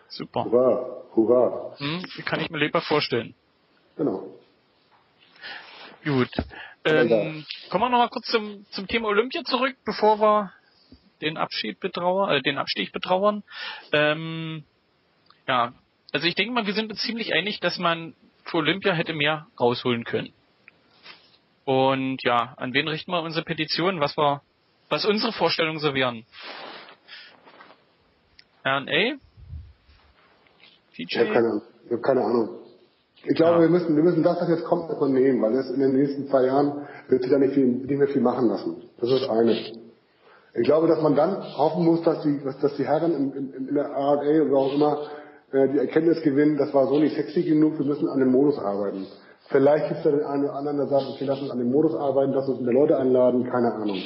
S3: super.
S2: Hurra, hurra.
S3: Hm, kann ich mir lieber vorstellen.
S2: Genau.
S3: Gut. Ähm, kommen wir nochmal kurz zum, zum Thema Olympia zurück, bevor wir den Abschied betrauern, äh, den Abstieg betrauern. Ähm, ja, also ich denke mal, wir sind uns ziemlich einig, dass man für Olympia hätte mehr rausholen können. Und ja, an wen richten wir unsere Petition, was wir, was unsere Vorstellungen so wären? R&A?
S2: Ich habe keine, ich hab keine Ahnung. Ich glaube,
S3: Ja.
S2: wir müssen, wir müssen das, was jetzt kommt, erstmal nehmen, weil das in den nächsten zwei Jahren wird sich da nicht, viel, nicht mehr viel machen lassen. Das ist das eine. Ich glaube, dass man dann hoffen muss, dass die, dass, die Herren in, in, in der A&A oder auch immer äh, die Erkenntnis gewinnen, das war so nicht sexy genug, wir müssen an dem Modus arbeiten. Vielleicht gibt es da den einen oder anderen, der sagt, okay, lass uns an dem Modus arbeiten, lass uns mehr Leute einladen, keine Ahnung.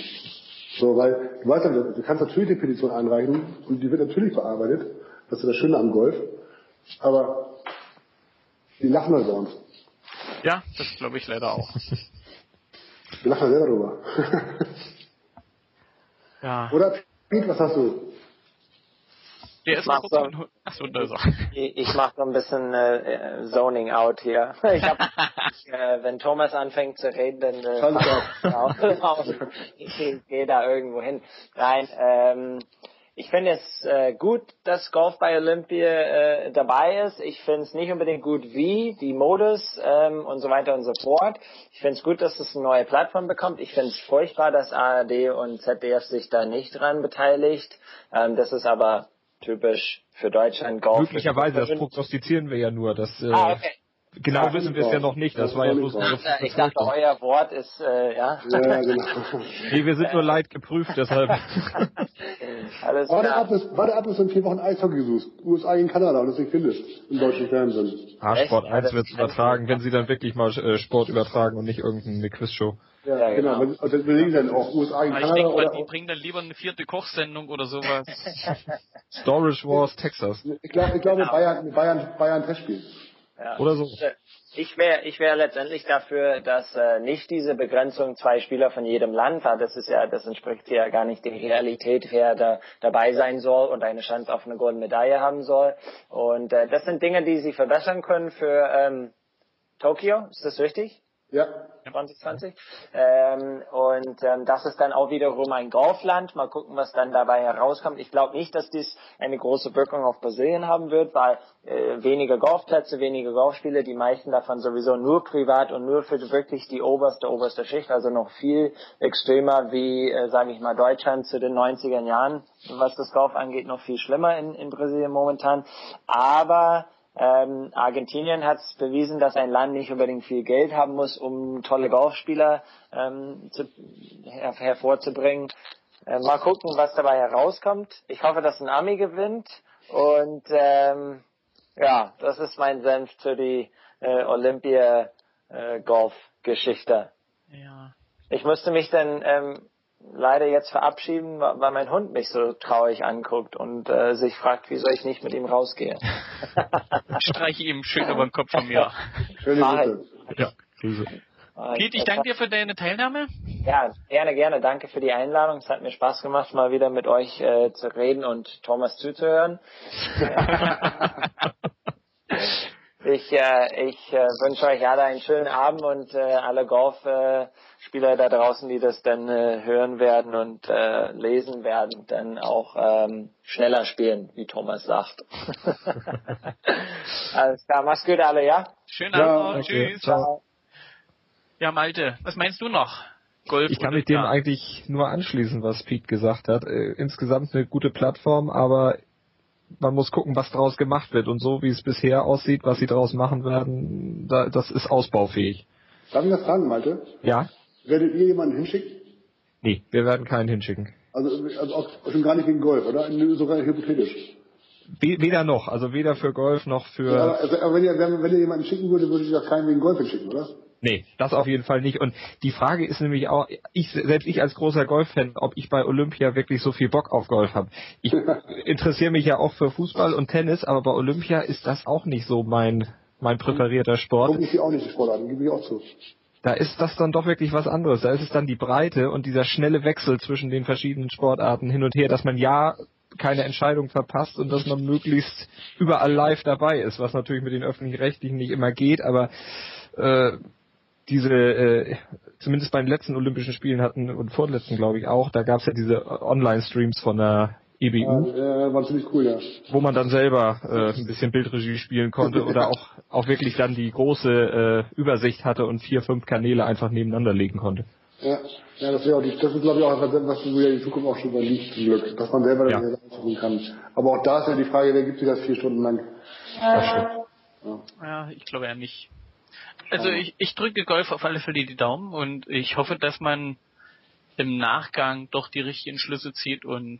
S2: So, weil, du weißt ja, du kannst natürlich die Petition einreichen und die wird natürlich bearbeitet. Das ist das Schöne am Golf. Aber die lachen halt bei uns.
S3: Ja, das glaube ich leider auch.
S2: Wir lachen selber drüber.
S3: Ja.
S2: Oder Piet, was hast du?
S3: Der ist
S1: mach
S3: noch
S1: so.
S3: Achso, da ist er.
S1: Ich, ich mache so ein bisschen äh, äh, Zoning out hier. Ich hab, äh, wenn Thomas anfängt zu reden, dann äh, auf. ich, ich gehe da irgendwo hin. Nein, ähm, ich finde es äh, gut, dass Golf bei Olympia äh, dabei ist. Ich finde es nicht unbedingt gut, wie, die Modus ähm, und so weiter und so fort. Ich finde es gut, dass es eine neue Plattform bekommt. Ich finde es furchtbar, dass ARD und ZDF sich da nicht dran beteiligt. Ähm, das ist aber typisch für Deutschland Golf.
S4: Möglicherweise, das prognostizieren wir ja nur. Das, äh,
S1: Ah, okay.
S4: Genau wissen wir es ja noch nicht. Das war ja bloß unsere
S1: Ich dachte, euer Wort ist, äh, ja.
S2: Ja, genau.
S4: Nee, wir sind nur leid geprüft, deshalb.
S1: Alles
S2: Warte ab, bis, warte ab, bis in vier Wochen Eishockey suchst. USA gegen Kanada und das nicht findest. Im deutschen Fernsehen.
S4: Ah, Sport
S1: Echt?
S4: 1 wird übertragen, wenn sie dann wirklich mal äh, Sport übertragen und nicht irgendeine Quizshow.
S2: Ja,
S1: Ja,
S2: genau.
S1: genau.
S2: Und dann überlegen sie dann auch USA gegen
S3: Aber ich
S2: Kanada
S3: denke mal,
S2: oder
S3: die bringen dann lieber eine vierte Kochsendung oder sowas.
S4: Storage Wars Texas.
S2: ich glaube, ich glaube
S1: Genau.
S2: Bayern, Bayern, Bayern Testspiel.
S1: Ja.
S4: Oder so.
S1: Ich wäre ich wär letztendlich dafür, dass äh, nicht diese Begrenzung zwei Spieler von jedem Land hat. Das ist ja, das entspricht ja gar nicht der Realität, wer da dabei sein soll und eine Chance auf eine goldene Medaille haben soll. Und äh, das sind Dinge, die sie verbessern können für ähm, Tokio. Ist das richtig?
S2: Ja.
S1: 2020. Ähm, und ähm, das ist dann auch wiederum ein Golfland. Mal gucken, was dann dabei herauskommt. Ich glaube nicht, dass dies eine große Wirkung auf Brasilien haben wird, weil äh, weniger Golfplätze, weniger Golfspiele, die meisten davon sowieso nur privat und nur für wirklich die oberste, oberste Schicht, also noch viel extremer wie, äh, sage ich mal, Deutschland zu den 90er Jahren, was das Golf angeht, noch viel schlimmer in, in Brasilien momentan. Aber ähm, Argentinien hat es bewiesen, dass ein Land nicht unbedingt viel Geld haben muss, um tolle Golfspieler ähm, zu, her hervorzubringen. Äh, mal gucken, was dabei herauskommt. Ich hoffe, dass ein Ami gewinnt. Und ähm, ja, das ist mein Senf zu die äh, Olympia äh.
S3: Ja.
S1: Ich musste mich dann ähm, leider jetzt verabschieden, weil mein Hund mich so traurig anguckt und äh, sich fragt, wieso ich nicht mit ihm rausgehe.
S3: Streiche ihm schön über den Kopf von mir.
S2: Schöne Grüße.
S4: Ja, Grüße.
S3: Pete, ich danke dir für deine Teilnahme.
S1: Ja, gerne, gerne. Danke für die Einladung. Es hat mir Spaß gemacht, mal wieder mit euch äh, zu reden und Thomas zuzuhören. ich äh, ich äh, wünsche euch alle einen schönen Abend und äh, alle Golfspieler da draußen, die das dann äh, hören werden und äh, lesen werden, dann auch ähm, schneller spielen, wie Thomas sagt. Alles klar, mach's gut alle, ja?
S3: Schönen
S2: Ja,
S3: Abend noch.
S4: danke.
S3: Tschüss.
S4: Ciao.
S3: Ja, Malte, was meinst du noch? Golf
S4: Ich kann mich dem
S3: ja.
S4: eigentlich nur anschließen, was Pete gesagt hat. Äh, insgesamt eine gute Plattform, aber man muss gucken, was draus gemacht wird. Und so wie es bisher aussieht, was sie draus machen werden, da, das ist ausbaufähig.
S2: Darf ich das fragen, Malte?
S4: Ja?
S2: Werdet ihr jemanden hinschicken?
S4: Nee, wir werden keinen hinschicken.
S2: Also, also auch schon gar nicht gegen Golf, oder? Sogar hypothetisch.
S4: We weder noch, also weder für Golf noch für.
S2: Ja, aber, also, aber wenn, ihr, wenn, ihr jemanden schicken würde, würde ich doch keinen wegen Golf hinschicken, oder?
S4: Nee, das auf jeden Fall nicht. Und die Frage ist nämlich auch, ich selbst ich als großer Golffan, ob ich bei Olympia wirklich so viel Bock auf Golf habe. Ich interessiere mich ja auch für Fußball und Tennis, aber bei Olympia ist das auch nicht so mein mein präferierter Sport.
S2: Ich auch nicht die Sportarten, gebe ich auch zu.
S4: Da ist das dann doch wirklich was anderes. Da ist es dann die Breite und dieser schnelle Wechsel zwischen den verschiedenen Sportarten hin und her, dass man ja keine Entscheidung verpasst und dass man möglichst überall live dabei ist, was natürlich mit den öffentlich-rechtlichen nicht immer geht, aber äh, diese, äh, zumindest bei den letzten Olympischen Spielen hatten und vorletzten glaube ich auch, da gab es ja diese Online-Streams von der EBU,
S2: Ja, äh, war ziemlich cool, ja.
S4: wo man dann selber äh, ein bisschen Bildregie spielen konnte oder auch, auch wirklich dann die große äh, Übersicht hatte und vier, fünf Kanäle einfach nebeneinander legen konnte.
S2: Ja, ja das, wäre auch die, das ist, glaube ich, auch etwas, was wo ja die Zukunft auch schon überliegt, zum Glück. Dass man selber
S4: Ja.
S2: das aussuchen kann. Aber auch da ist ja die Frage, wer gibt sich das vier Stunden lang?
S4: Stimmt.
S3: Ja, ich glaube ja nicht. Also ich, ich drücke Golf auf alle Fälle die Daumen und ich hoffe, dass man im Nachgang doch die richtigen Schlüsse zieht und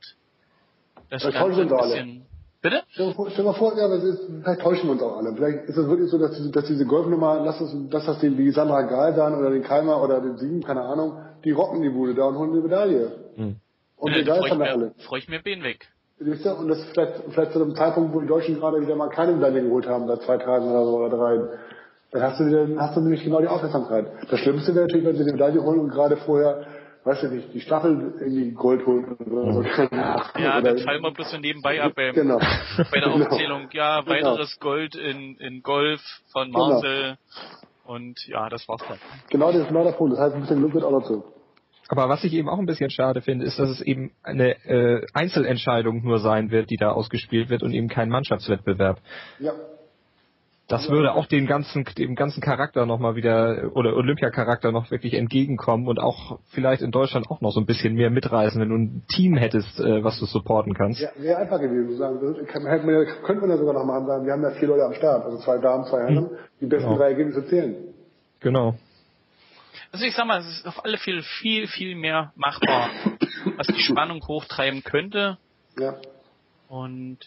S3: das
S2: Das
S3: Ganze ein bisschen. Bitte?
S2: Stell dir vor, ja, es ist, vielleicht täuschen wir uns auch alle. Vielleicht ist es wirklich so, dass, diese- dass diese Golfnummer, lass das, lass das den, die Sandra Gahl sein oder den Keimer oder den Sieben, keine Ahnung, die rocken die Bude da und holen eine Medaille.
S4: Hm.
S2: Und
S3: da freue
S2: haben wir
S3: mir-
S2: alle.
S3: freu ich mir Ben weg.
S2: Und das vielleicht, vielleicht zu einem Zeitpunkt, wo die Deutschen gerade wieder mal keine Medaille geholt haben, seit zwei Tagen oder so oder drei. Dann hast du, wieder, hast du nämlich genau die Aufmerksamkeit. Das Schlimmste wäre natürlich, wenn sie die Medaille holen und gerade vorher, weißt du nicht, die Staffel irgendwie Gold holen oder so.
S3: Ja,
S2: oder,
S3: dann fallen wir bloß so nebenbei ab beim,
S2: Genau.
S3: bei der
S2: Genau.
S3: Aufzählung. Ja,
S2: Genau.
S3: weiteres Gold in, in Golf von
S2: Genau.
S3: Marcel. Und ja, das war's dann.
S2: Genau, das ist genau der Punkt. Das heißt, ein bisschen Glück wird auch dazu.
S4: Aber was ich eben auch ein bisschen schade finde, ist, dass es eben eine äh, Einzelentscheidung nur sein wird, die da ausgespielt wird und eben kein Mannschaftswettbewerb.
S2: Ja.
S4: Das würde auch den ganzen, dem ganzen Charakter nochmal wieder, oder Olympiacharakter noch wirklich entgegenkommen und auch vielleicht in Deutschland auch noch so ein bisschen mehr mitreißen, wenn du ein Team hättest, äh, was du supporten kannst.
S2: Ja, wäre einfach gewesen. zu Sagen, kann, man könnte man ja sogar noch machen, sagen, wir haben ja vier Leute am Start, also zwei Damen, zwei Herren, die besten
S4: Genau.
S2: drei Ergebnisse zählen.
S4: Genau.
S3: Also ich sag mal, es ist auf alle Fälle viel, viel mehr machbar, was die Spannung hochtreiben könnte.
S2: Ja.
S3: Und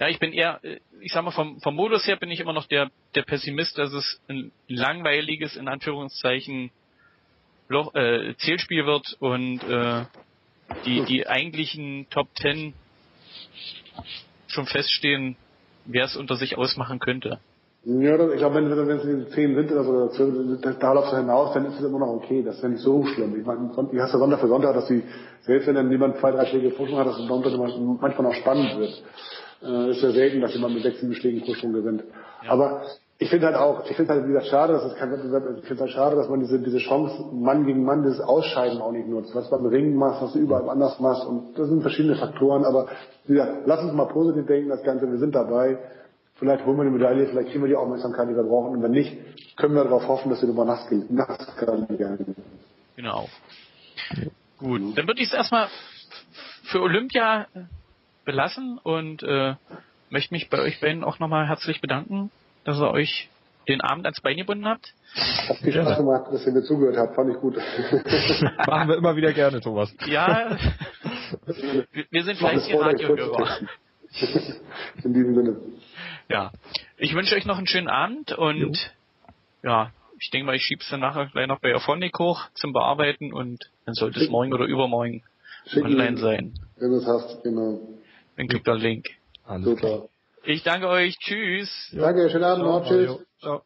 S3: ja, ich bin eher, äh, ich sag mal, vom, vom Modus her bin ich immer noch der, der Pessimist, dass es ein langweiliges, in Anführungszeichen, Loch, äh, Zählspiel wird und äh, die, die eigentlichen Top Ten schon feststehen, wer es unter sich ausmachen könnte.
S2: Ja, ich glaube, wenn, wenn wenn es in zehn sind oder so, oder zwölf, das- da läuft es hinaus, dann ist es immer noch okay. Das ist ja nicht so schlimm. Ich meine, hast ja Sonntag für Sonntag, dass die, selbst wenn dann jemand zwei, drei Schläge Vorsprung hat, dass es Sonntag manchmal noch spannend wird. Äh, ist ja selten, dass jemand mit sechs, sieben Schlägen Vorsprung gewinnt. Aber ich finde halt auch, ich finde halt, wie gesagt, schade, dass es kein Wettbewerb ist. Ich finde halt schade, dass man diese, diese Chance, Mann gegen Mann, dieses Ausscheiden auch nicht nutzt. Was beim Ringen machst, was du überall anders machst. Und das sind verschiedene Faktoren. Aber wie gesagt, lass uns mal positiv denken, das Ganze, wir sind dabei. Vielleicht holen wir eine Medaille, vielleicht kriegen wir die Aufmerksamkeit, die wir brauchen. Und wenn nicht, können wir darauf hoffen, dass wir nochmal nass gehen.
S3: Genau. Gut, dann würde ich es erstmal für Olympia belassen und äh, möchte mich bei euch beiden auch nochmal herzlich bedanken, dass ihr euch den Abend ans Bein gebunden habt.
S2: Hat viel Spaß gemacht, dass ihr mir zugehört habt. Fand ich gut.
S4: Machen wir immer wieder gerne, Thomas.
S3: Ja, wir, wir sind fleißige
S2: das vor,
S3: Radiohörer.
S2: In diesem Sinne.
S3: Ja, ich wünsche euch noch einen schönen Abend und ja, ich denke mal, ich schieb's dann nachher gleich noch bei Auphonic hoch zum Bearbeiten und dann sollte es morgen oder übermorgen
S2: Schick
S3: online
S2: ihn,
S3: sein.
S2: Wenn du es hast, genau.
S3: Dann kriegt ihr einen Link.
S4: Alles klar.
S2: Super.
S3: Ich danke euch. Tschüss.
S2: Danke, schönen Abend noch. Tschüss.
S4: Ciao.